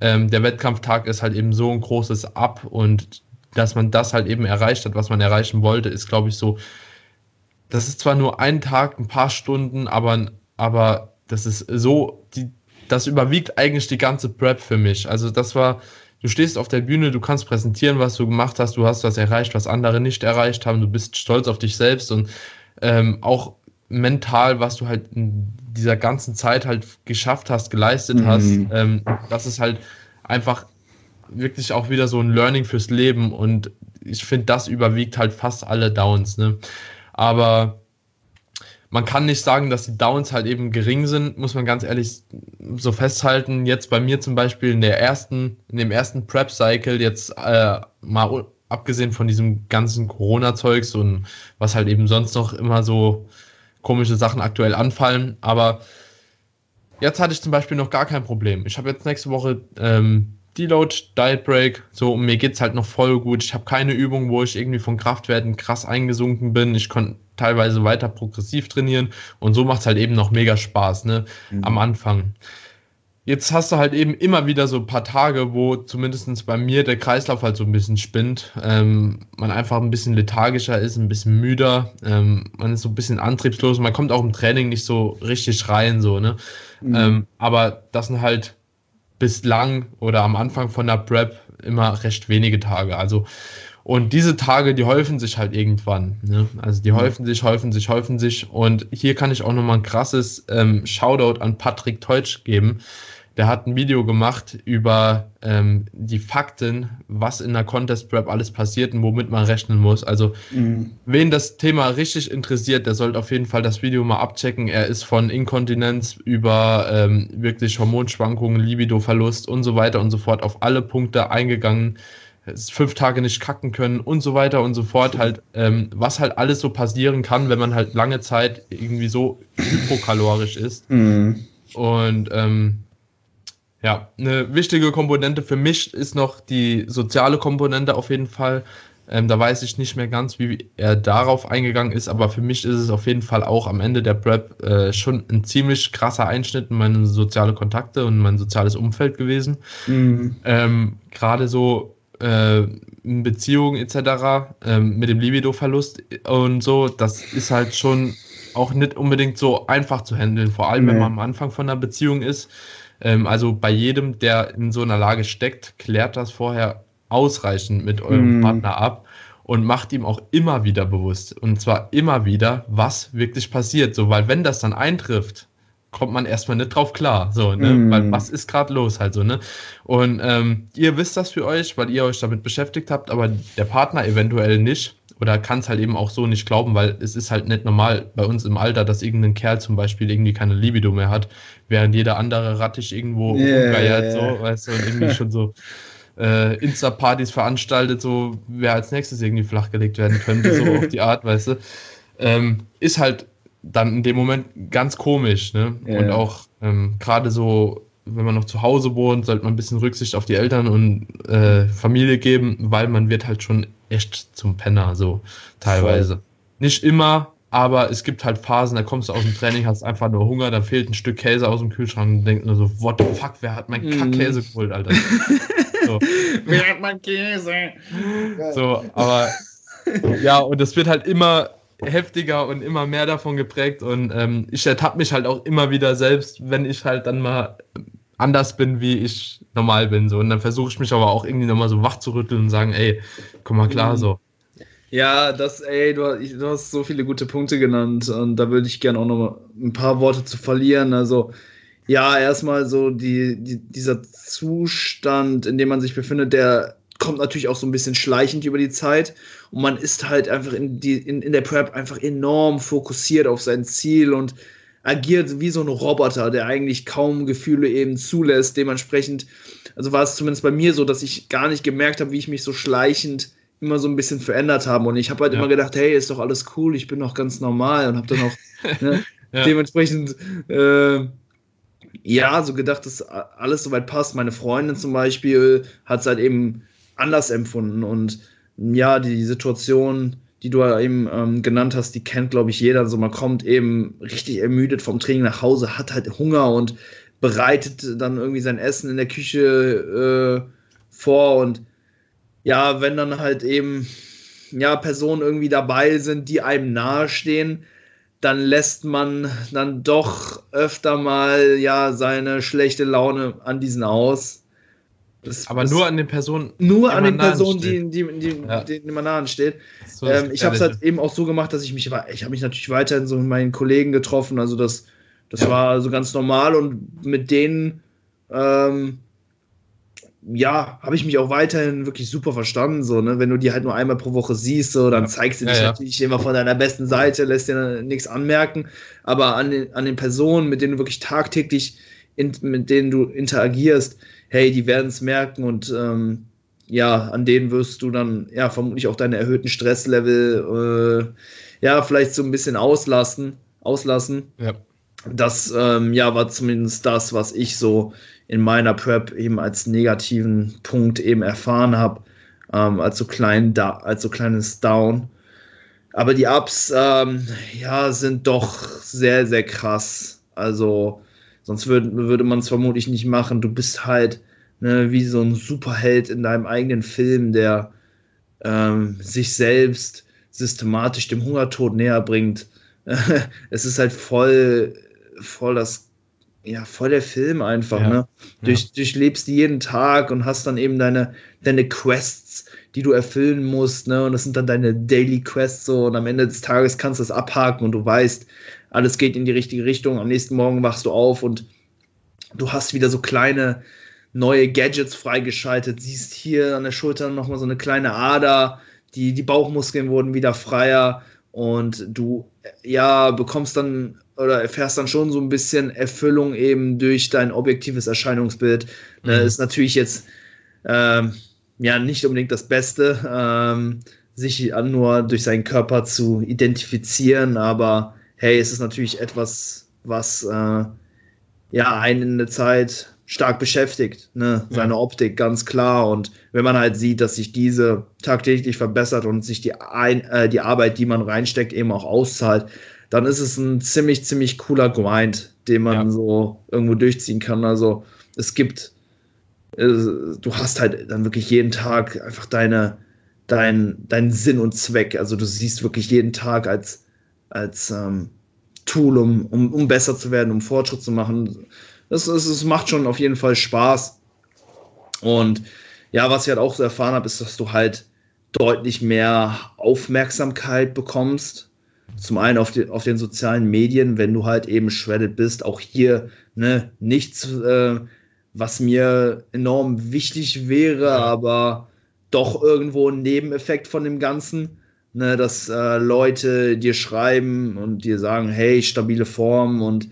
ähm, der Wettkampftag ist halt eben so ein großes Ab und dass man das halt eben erreicht hat, was man erreichen wollte, ist, glaube ich, so. Das ist zwar nur ein Tag, ein paar Stunden, aber, aber das ist so, die, das überwiegt eigentlich die ganze Prep für mich. Also das war, du stehst auf der Bühne, du kannst präsentieren, was du gemacht hast, du hast was erreicht, was andere nicht erreicht haben, du bist stolz auf dich selbst und ähm, auch mental, was du halt in dieser ganzen Zeit halt geschafft hast, geleistet mhm. hast, ähm, das ist halt einfach wirklich auch wieder so ein Learning fürs Leben und ich finde, das überwiegt halt fast alle Downs. Ne? Aber man kann nicht sagen, dass die Downs halt eben gering sind, muss man ganz ehrlich so festhalten. Jetzt bei mir zum Beispiel in der ersten, in dem ersten Prep-Cycle, jetzt äh, mal abgesehen von diesem ganzen Corona-Zeugs und was halt eben sonst noch immer so komische Sachen aktuell anfallen. Aber jetzt hatte ich zum Beispiel noch gar kein Problem. Ich habe jetzt nächste Woche ähm, Deload, Diet Break, so und mir geht's halt noch voll gut. Ich habe keine Übung, wo ich irgendwie von Kraftwerten krass eingesunken bin. Ich konnte teilweise weiter progressiv trainieren und so macht's halt eben noch mega Spaß, ne? Mhm. Am Anfang. Jetzt hast du halt eben immer wieder so ein paar Tage, wo zumindest bei mir der Kreislauf halt so ein bisschen spinnt. Ähm, man einfach ein bisschen lethargischer ist, ein bisschen müder. Ähm, man ist so ein bisschen antriebslos. Man kommt auch im Training nicht so richtig rein, so, ne? Mhm. Ähm, aber das sind halt bislang oder am Anfang von der Prep immer recht wenige Tage. Also, und diese Tage, die häufen sich halt irgendwann. Ne? Also die mhm. häufen sich, häufen sich, häufen sich. Und hier kann ich auch nochmal ein krasses ähm, Shoutout an Patrick Teutsch geben der hat ein Video gemacht über ähm, die Fakten, was in der Contest Prep alles passiert und womit man rechnen muss. Also, mhm. wen das Thema richtig interessiert, der sollte auf jeden Fall das Video mal abchecken. Er ist von Inkontinenz über ähm, wirklich Hormonschwankungen, Libidoverlust und so weiter und so fort auf alle Punkte eingegangen fünf Tage nicht kacken können und so weiter und so fort. Halt, ähm, was halt alles so passieren kann, wenn man halt lange Zeit irgendwie so hypokalorisch ist. Mhm. Und ähm, ja, eine wichtige Komponente für mich ist noch die soziale Komponente auf jeden Fall. Ähm, da weiß ich nicht mehr ganz, wie er darauf eingegangen ist, aber für mich ist es auf jeden Fall auch am Ende der Prep äh, schon ein ziemlich krasser Einschnitt in meine soziale Kontakte und mein soziales Umfeld gewesen. Mhm. Ähm, Gerade so äh, Beziehungen etc. Ähm, mit dem Libido-Verlust und so, das ist halt schon auch nicht unbedingt so einfach zu handeln, vor allem nee. wenn man am Anfang von einer Beziehung ist. Ähm, also bei jedem, der in so einer Lage steckt, klärt das vorher ausreichend mit eurem mm. Partner ab und macht ihm auch immer wieder bewusst und zwar immer wieder, was wirklich passiert. So, weil wenn das dann eintrifft, kommt man erstmal nicht drauf klar. So, ne? Mm. Weil was ist gerade los halt so, ne? Und ähm, ihr wisst das für euch, weil ihr euch damit beschäftigt habt, aber der Partner eventuell nicht. Oder kann es halt eben auch so nicht glauben, weil es ist halt nicht normal bei uns im Alter, dass irgendein Kerl zum Beispiel irgendwie keine Libido mehr hat, während jeder andere rattig irgendwo yeah, rumgeiert, yeah. so, weißt du, und irgendwie [laughs] schon so äh, Insta-Partys veranstaltet, so wer als nächstes irgendwie flachgelegt werden könnte, so [laughs] auf die Art, weißt du. Ähm, ist halt dann in dem Moment ganz komisch. Ne? Ja. Und auch ähm, gerade so, wenn man noch zu Hause wohnt, sollte man ein bisschen Rücksicht auf die Eltern und äh, Familie geben, weil man wird halt schon echt zum Penner, so teilweise. Voll. Nicht immer, aber es gibt halt Phasen, da kommst du aus dem Training, hast einfach nur Hunger, da fehlt ein Stück Käse aus dem Kühlschrank und denkst nur so, what the fuck, wer hat mein mm. Kackkäse geholt, Alter? [laughs] So. wer hat mein Käse? So, aber ja, und es wird halt immer heftiger und immer mehr davon geprägt. Und ähm, ich ertappe mich halt auch immer wieder selbst, wenn ich halt dann mal anders bin, wie ich normal bin. So. Und dann versuche ich mich aber auch irgendwie nochmal so wach zu rütteln und sagen, ey, komm mal klar, so.
Ja, das, ey, du, du hast so viele gute Punkte genannt und da würde ich gerne auch noch ein paar Worte zu verlieren. Also, ja, erstmal so die, die, dieser Zustand, in dem man sich befindet, der kommt natürlich auch so ein bisschen schleichend über die Zeit und man ist halt einfach in, die, in, in der Prep einfach enorm fokussiert auf sein Ziel und agiert wie so ein Roboter, der eigentlich kaum Gefühle eben zulässt. Dementsprechend, also war es zumindest bei mir so, dass ich gar nicht gemerkt habe, wie ich mich so schleichend immer so ein bisschen verändert habe. Und ich habe halt ja. immer gedacht, hey, ist doch alles cool, ich bin doch ganz normal und habe dann auch [laughs] ne, ja. dementsprechend äh, ja so gedacht, dass alles soweit passt. Meine Freundin zum Beispiel hat es halt eben anders empfunden. Und ja, die Situation, die du eben ähm, genannt hast, die kennt, glaube ich, jeder. So, man kommt eben richtig ermüdet vom Training nach Hause, hat halt Hunger und bereitet dann irgendwie sein Essen in der Küche äh, vor. Und ja, wenn dann halt eben ja, Personen irgendwie dabei sind, die einem nahestehen, dann lässt man dann doch öfter mal ja seine schlechte Laune an diesen aus.
Das, aber das nur an den Personen.
Nur an den Personen, die, die, die, ja. denen man nahe steht. So ähm, ich habe es halt eben auch so gemacht, dass ich mich, ich habe mich natürlich weiterhin so mit meinen Kollegen getroffen. Also das, das ja. war so ganz normal und mit denen, ähm, ja, habe ich mich auch weiterhin wirklich super verstanden. So, ne? Wenn du die halt nur einmal pro Woche siehst, so, dann zeigst du dich ja, natürlich immer von deiner besten Seite, lässt dir nichts anmerken. Aber an den, an den Personen, mit denen du wirklich tagtäglich, in, mit denen du interagierst, hey, die werden es merken und ähm, ja, an denen wirst du dann ja vermutlich auch deine erhöhten Stresslevel äh, ja vielleicht so ein bisschen auslassen, auslassen. Ja. Das ähm, ja war zumindest das, was ich so in meiner Prep eben als negativen Punkt eben erfahren habe, ähm, als so da, als so kleines Down. Aber die Ups, ähm, ja, sind doch sehr, sehr krass. Also Sonst würd, würde man es vermutlich nicht machen. Du bist halt ne, wie so ein Superheld in deinem eigenen Film, der ähm, sich selbst systematisch dem Hungertod näher bringt. [laughs] es ist halt voll, voll das, ja, voll der Film einfach, ja. ne? Durch, ja. Durchlebst jeden Tag und hast dann eben deine, deine Quests, die du erfüllen musst, ne? Und das sind dann deine Daily Quests so und am Ende des Tages kannst du das abhaken und du weißt, alles geht in die richtige Richtung. Am nächsten Morgen wachst du auf und Du hast wieder so kleine neue Gadgets freigeschaltet, siehst hier an der Schulter nochmal so eine kleine Ader, die, die Bauchmuskeln wurden wieder freier und du ja bekommst dann oder erfährst dann schon so ein bisschen Erfüllung eben durch dein objektives Erscheinungsbild. Ne, mhm. ist natürlich jetzt ähm, ja nicht unbedingt das Beste, ähm, sich nur durch seinen Körper zu identifizieren, aber hey, es ist natürlich etwas, was äh, ja einen in der Zeit stark beschäftigt, ne? seine. Optik, ganz klar. Und wenn man halt sieht, dass sich diese tagtäglich verbessert und sich die, ein, äh, die Arbeit, die man reinsteckt, eben auch auszahlt, dann ist es ein ziemlich, ziemlich cooler Grind, den man ja. so irgendwo durchziehen kann. Also es gibt, du hast halt dann wirklich jeden Tag einfach deine, dein, deinen Sinn und Zweck. Also du siehst wirklich jeden Tag als, als ähm, Tool, um, um, um besser zu werden, um Fortschritt zu machen es, es, es macht schon auf jeden Fall Spaß. Und ja, was ich halt auch so erfahren habe, ist, dass du halt deutlich mehr Aufmerksamkeit bekommst. Zum einen auf, die, auf den sozialen Medien, wenn du halt eben shredded bist. Auch hier ne, nichts, äh, was mir enorm wichtig wäre, aber doch irgendwo ein Nebeneffekt von dem Ganzen. Ne, dass äh, Leute dir schreiben und dir sagen, hey, stabile Form und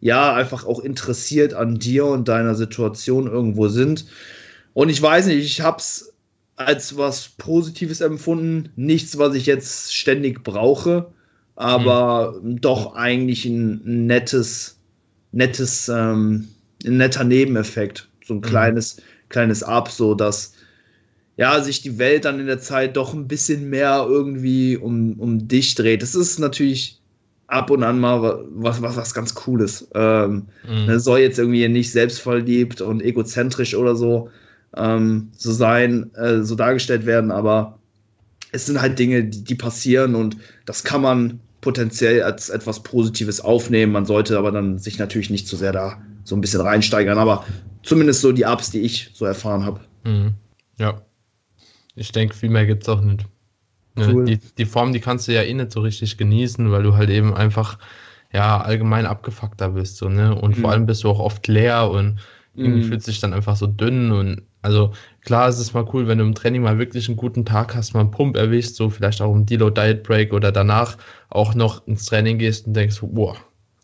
ja, einfach auch interessiert an dir und deiner Situation irgendwo sind. Und ich weiß nicht, ich habe es als was Positives empfunden. Nichts, was ich jetzt ständig brauche, aber mhm. doch eigentlich ein nettes, nettes, ähm, ein netter Nebeneffekt. So ein mhm. kleines, kleines Ab, so dass ja, sich die Welt dann in der Zeit doch ein bisschen mehr irgendwie um, um dich dreht. Das ist natürlich ab und an mal was, was, was ganz Cooles. Ähm, mhm. ne, soll jetzt irgendwie nicht selbstverliebt und egozentrisch oder so, ähm, so sein, äh, so dargestellt werden, aber es sind halt Dinge, die, die passieren und das kann man potenziell als etwas Positives aufnehmen. Man sollte aber dann sich natürlich nicht zu sehr da so ein bisschen reinsteigern, aber zumindest so die Ups, die ich so erfahren habe.
Mhm. Ja. Ich denke, viel mehr gibt es auch nicht. Cool. Die, die Form, die kannst du ja eh nicht so richtig genießen, weil du halt eben einfach ja allgemein abgefuckter bist. So, ne? Und mhm. vor allem bist du auch oft leer und irgendwie mhm. fühlt sich dann einfach so dünn und also klar ist es mal cool, wenn du im Training mal wirklich einen guten Tag hast, mal einen Pump erwischst, so vielleicht auch im Deload Diet Break oder danach auch noch ins Training gehst und denkst, boah,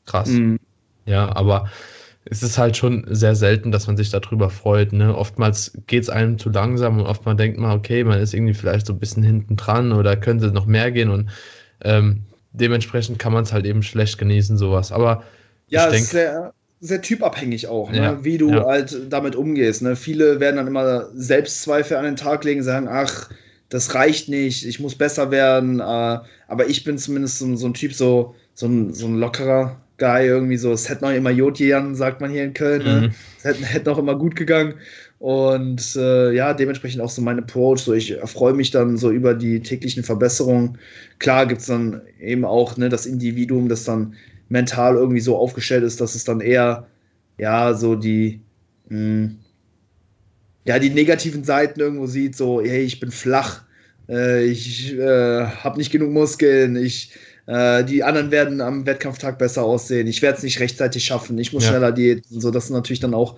krass. Mhm. Ja, aber es ist halt schon sehr selten, dass man sich darüber freut. Ne? Oftmals geht es einem zu langsam und oftmals denkt man, okay, man ist irgendwie vielleicht so ein bisschen hinten dran oder könnte noch mehr gehen und ähm, dementsprechend kann man es halt eben schlecht genießen, sowas. Aber
ja, ich denke. Sehr, sehr typabhängig auch, ne? ja, wie du ja. halt damit umgehst. Ne? Viele werden dann immer Selbstzweifel an den Tag legen, sagen, ach, das reicht nicht, ich muss besser werden. Äh, aber ich bin zumindest so, so ein Typ, so, so, ein, so ein lockerer Guy, irgendwie so, es hätte noch immer Jodjan, sagt man hier in Köln, ne? mhm. es hätte, hätte noch immer gut gegangen. Und äh, ja, dementsprechend auch so mein Approach. So, ich freue mich dann so über die täglichen Verbesserungen. Klar gibt es dann eben auch ne, das Individuum, das dann mental irgendwie so aufgestellt ist, dass es dann eher ja so die mh, hm, ja die negativen Seiten irgendwo sieht. So, hey, ich bin flach, äh, ich äh, habe nicht genug Muskeln, ich äh, die anderen werden am Wettkampftag besser aussehen. Ich werde es nicht rechtzeitig schaffen. Ich muss ja. schneller diäten. So, das sind natürlich dann auch,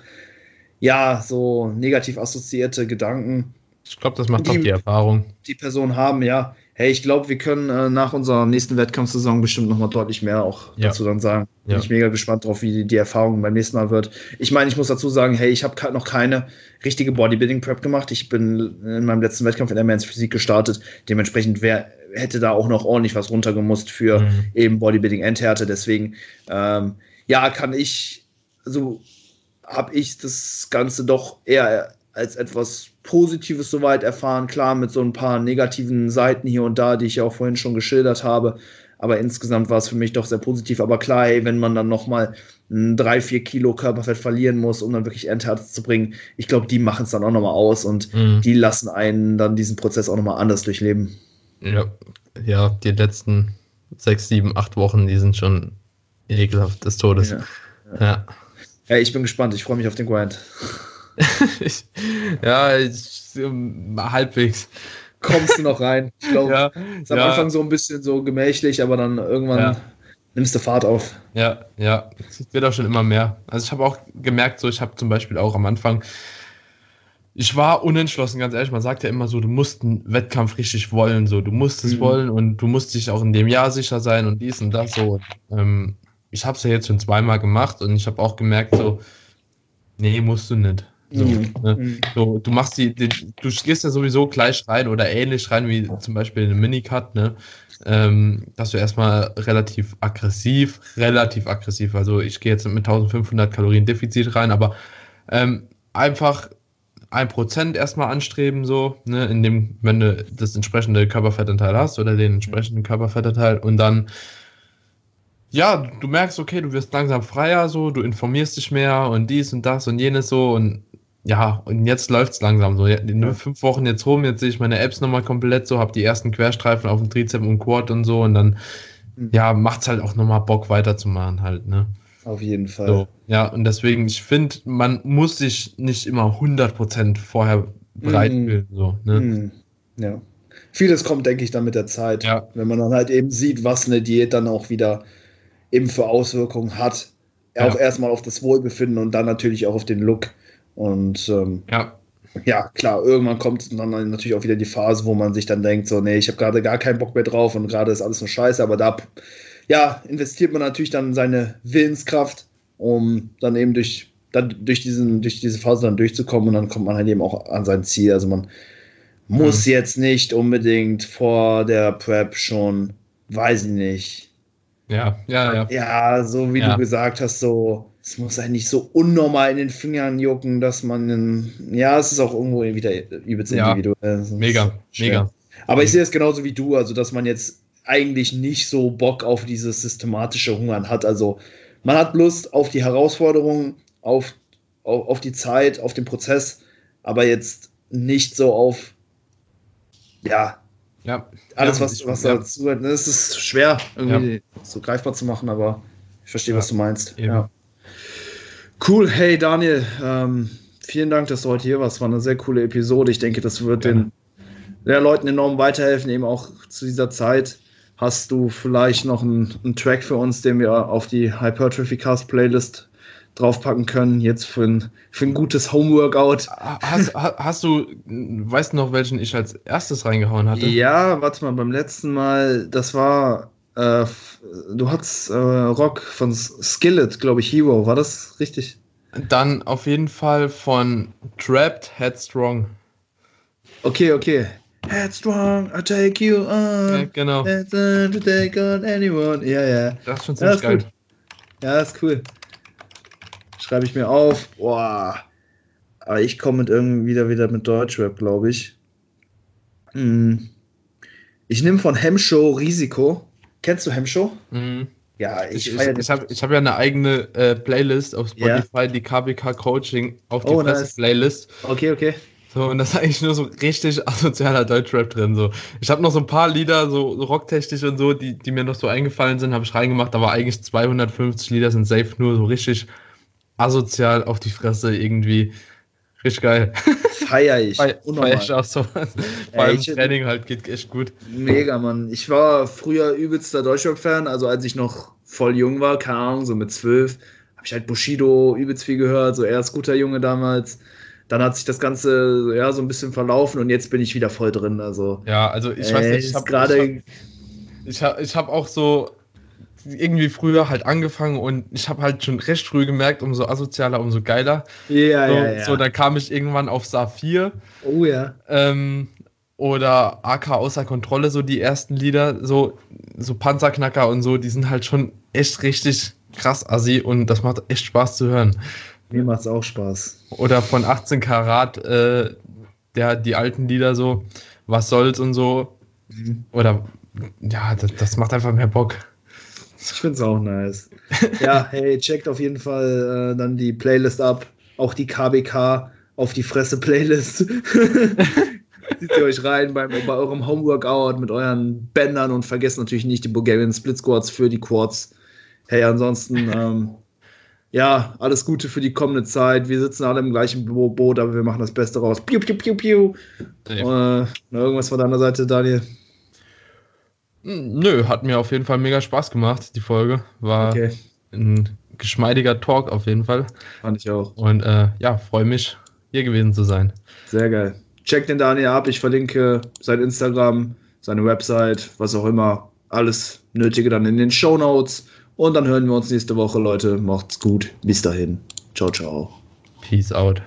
ja, so negativ assoziierte Gedanken.
Ich glaube, das macht die, auch die Erfahrung.
Die Personen haben, ja. Hey, ich glaube, wir können äh, nach unserer nächsten Wettkampfsaison bestimmt noch mal deutlich mehr auch ja. dazu dann sagen. Bin ja. ich mega gespannt drauf, wie die, die Erfahrung beim nächsten Mal wird. Ich meine, ich muss dazu sagen, hey, ich habe noch keine richtige Bodybuilding-Prep gemacht. Ich bin in meinem letzten Wettkampf in der Men's Physik gestartet. Dementsprechend wäre hätte da auch noch ordentlich was runtergemusst für mhm. eben Bodybuilding Endhärte. Deswegen, ähm, ja, kann ich, so habe ich das Ganze doch eher als etwas Positives soweit erfahren. Klar, mit so ein paar negativen Seiten hier und da, die ich ja auch vorhin schon geschildert habe. Aber insgesamt war es für mich doch sehr positiv. Aber klar, ey, wenn man dann nochmal drei, vier Kilo Körperfett verlieren muss, um dann wirklich Endhärte zu bringen, ich glaube, die machen es dann auch nochmal aus und mhm. die lassen einen dann diesen Prozess auch nochmal anders durchleben.
Ja, ja, die letzten sechs, sieben, acht Wochen, die sind schon ekelhaft des Todes. Ja.
ja. ja. ich bin gespannt. Ich freue mich auf den Grind.
Ich, [laughs] ja, ich, halbwegs.
Kommst du noch rein? Ich glaube, [laughs] ja, ist am ja. Anfang so ein bisschen so gemächlich, aber dann irgendwann nimmst du Fahrt auf.
Ja, ja, es wird auch schon immer mehr. Also ich habe auch gemerkt, so ich habe zum Beispiel auch am Anfang, ich war unentschlossen, ganz ehrlich. Man sagt ja immer so, du musst einen Wettkampf richtig wollen, so du musst es mhm. wollen und du musst dich auch in dem Jahr sicher sein und dies und das so. Ähm, ich habe es ja jetzt schon zweimal gemacht und ich habe auch gemerkt, so, nee, musst du nicht. So, mhm. ne? Mhm. so, du machst die, die, du gehst ja sowieso gleich rein oder ähnlich rein wie zum Beispiel in eine Minicut, ne? Ähm, dass du erstmal relativ aggressiv, relativ aggressiv, also ich gehe jetzt mit 1500 Kalorien Defizit rein, aber ähm, einfach ein Prozent erstmal anstreben, so, ne, in dem, wenn du das entsprechende Körperfettanteil hast oder den entsprechenden Körperfettanteil und dann, ja, du merkst, okay, du wirst langsam freier, so, du informierst dich mehr und dies und das und jenes so und ja, und jetzt läuft es langsam so. In fünf Wochen jetzt rum, jetzt sehe ich meine Apps nochmal komplett so, habe die ersten Querstreifen auf dem Trizep und Quad und so und dann, mhm. ja, macht es halt auch nochmal Bock weiterzumachen halt, ne.
Auf jeden Fall.
So, ja, und deswegen, ich finde, man muss sich nicht immer 100% vorher bereit mm. fühlen. So, ne?
Mm. Ja. Vieles kommt, denke ich, dann mit der Zeit. Ja. Wenn man dann halt eben sieht, was eine Diät dann auch wieder eben für Auswirkungen hat. Ja. Auch erstmal auf das Wohlbefinden und dann natürlich auch auf den Look. Und ähm, ja. ja, klar, irgendwann kommt dann natürlich auch wieder die Phase, wo man sich dann denkt, so, nee, ich habe gerade gar keinen Bock mehr drauf und gerade ist alles nur scheiße, aber da ja, investiert man natürlich dann seine Willenskraft, um dann eben durch, dann durch, diesen, durch diese Phase dann durchzukommen und dann kommt man halt eben auch an sein Ziel. Also man muss mhm. jetzt nicht unbedingt vor der Prep schon, weiß ich nicht.
Ja, ja, ja.
Ja, so wie ja. du gesagt hast, so, es muss eigentlich so unnormal in den Fingern jucken, dass man, ja, es ist auch irgendwo wieder übelst ja. individuell.
Mega, mega.
Aber ich sehe es genauso wie du, also dass man jetzt eigentlich nicht so Bock auf dieses systematische Hungern hat. Also man hat Lust auf die Herausforderungen, auf, auf, auf die Zeit, auf den Prozess, aber jetzt nicht so auf, ja,
ja
alles, was, was ja. dazu gehört. Es ist schwer, irgendwie ja. so greifbar zu machen, aber ich verstehe, was du meinst. Ja. Cool, hey Daniel, ähm, vielen Dank, dass du heute hier warst. Es war eine sehr coole Episode. Ich denke, das wird den ja, Leuten enorm weiterhelfen, eben auch zu dieser Zeit. Hast du vielleicht noch einen, einen Track für uns, den wir auf die Hypertrophy Cast Playlist draufpacken können, jetzt für ein, für ein gutes Homeworkout.
Hast, hast du, weißt du noch, welchen ich als erstes reingehauen hatte?
Ja, warte mal, beim letzten Mal, das war, äh, du hattest äh, Rock von Skillet, glaube ich, Hero, war das richtig?
Dann auf jeden Fall von Trapped Headstrong.
Okay, okay. Headstrong, I take you on.
Ja, genau.
To take on anyone. Ja, ja.
Das ist schon ziemlich ja, geil. Gut.
Ja, ist cool. Schreibe ich mir auf. Boah. Aber ich komme mit irgendwie wieder, wieder mit Deutschrap, glaube ich. Hm. Ich nehme von Hemshow Risiko. Kennst du Hemshow?
Mhm.
Ja, ich,
ich, ich, ich habe ich hab ja eine eigene äh, Playlist auf Spotify, yeah. die KBK Coaching auf die oh, nice. Playlist.
Okay, okay.
So, und das ist eigentlich nur so richtig asozialer Deutschrap drin. So. Ich habe noch so ein paar Lieder, so rocktechnisch und so, die, die mir noch so eingefallen sind, habe ich reingemacht, aber eigentlich 250 Lieder sind safe nur so richtig asozial auf die Fresse irgendwie. Richtig geil.
Feier ich.
Feier, feier ich auch so. [laughs] Vor allem Training halt geht echt gut.
Mega, Mann. Ich war früher übelster Deutschrap-Fan, also als ich noch voll jung war, keine Ahnung, so mit zwölf, habe ich halt Bushido übelst viel gehört, so er ist guter Junge damals dann hat sich das Ganze ja so ein bisschen verlaufen und jetzt bin ich wieder voll drin. Also
ja, also ich weiß nicht, ich habe gerade ich habe ich hab auch so irgendwie früher halt angefangen und ich habe halt schon recht früh gemerkt, umso asozialer, umso geiler.
Ja,
so,
ja, ja.
So, da kam ich irgendwann auf Saphir.
Oh ja.
Ähm, oder AK außer Kontrolle, so die ersten Lieder, so, so Panzerknacker und so, die sind halt schon echt richtig krass assi und das macht echt Spaß zu hören.
Mir macht es auch Spaß.
Oder von 18 Karat, äh, der, die alten Lieder so, was soll's und so. Mhm. Oder ja, das, das, macht einfach mehr Bock.
Ich finde es auch nice. ja, [laughs] hey, checkt auf jeden Fall äh, dann die Playlist ab. Auch die KBK auf die Fresse Playlist. [laughs] Zieht ihr euch rein beim, bei eurem Homeworkout mit euren Bändern und vergesst natürlich nicht die Bulgarian Split Squats für die Quads. Hey, ansonsten ähm, ja, alles Gute für die kommende Zeit. Wir sitzen alle im gleichen Boot, aber wir machen das Beste raus. Piu, piu, piu, piu. Äh, irgendwas von deiner Seite, Daniel?
Nö, hat mir auf jeden Fall mega Spaß gemacht, die Folge. War okay. ein geschmeidiger Talk auf jeden Fall.
Fand ich auch.
Und äh, ja, freue mich, hier gewesen zu sein.
Sehr geil. Check den Daniel ab. Ich verlinke sein Instagram, seine Website, was auch immer. Alles Nötige dann in den Show Notes. Und dann hören wir uns nächste Woche, Leute. Macht's gut. Bis dahin. Ciao, ciao.
Peace out.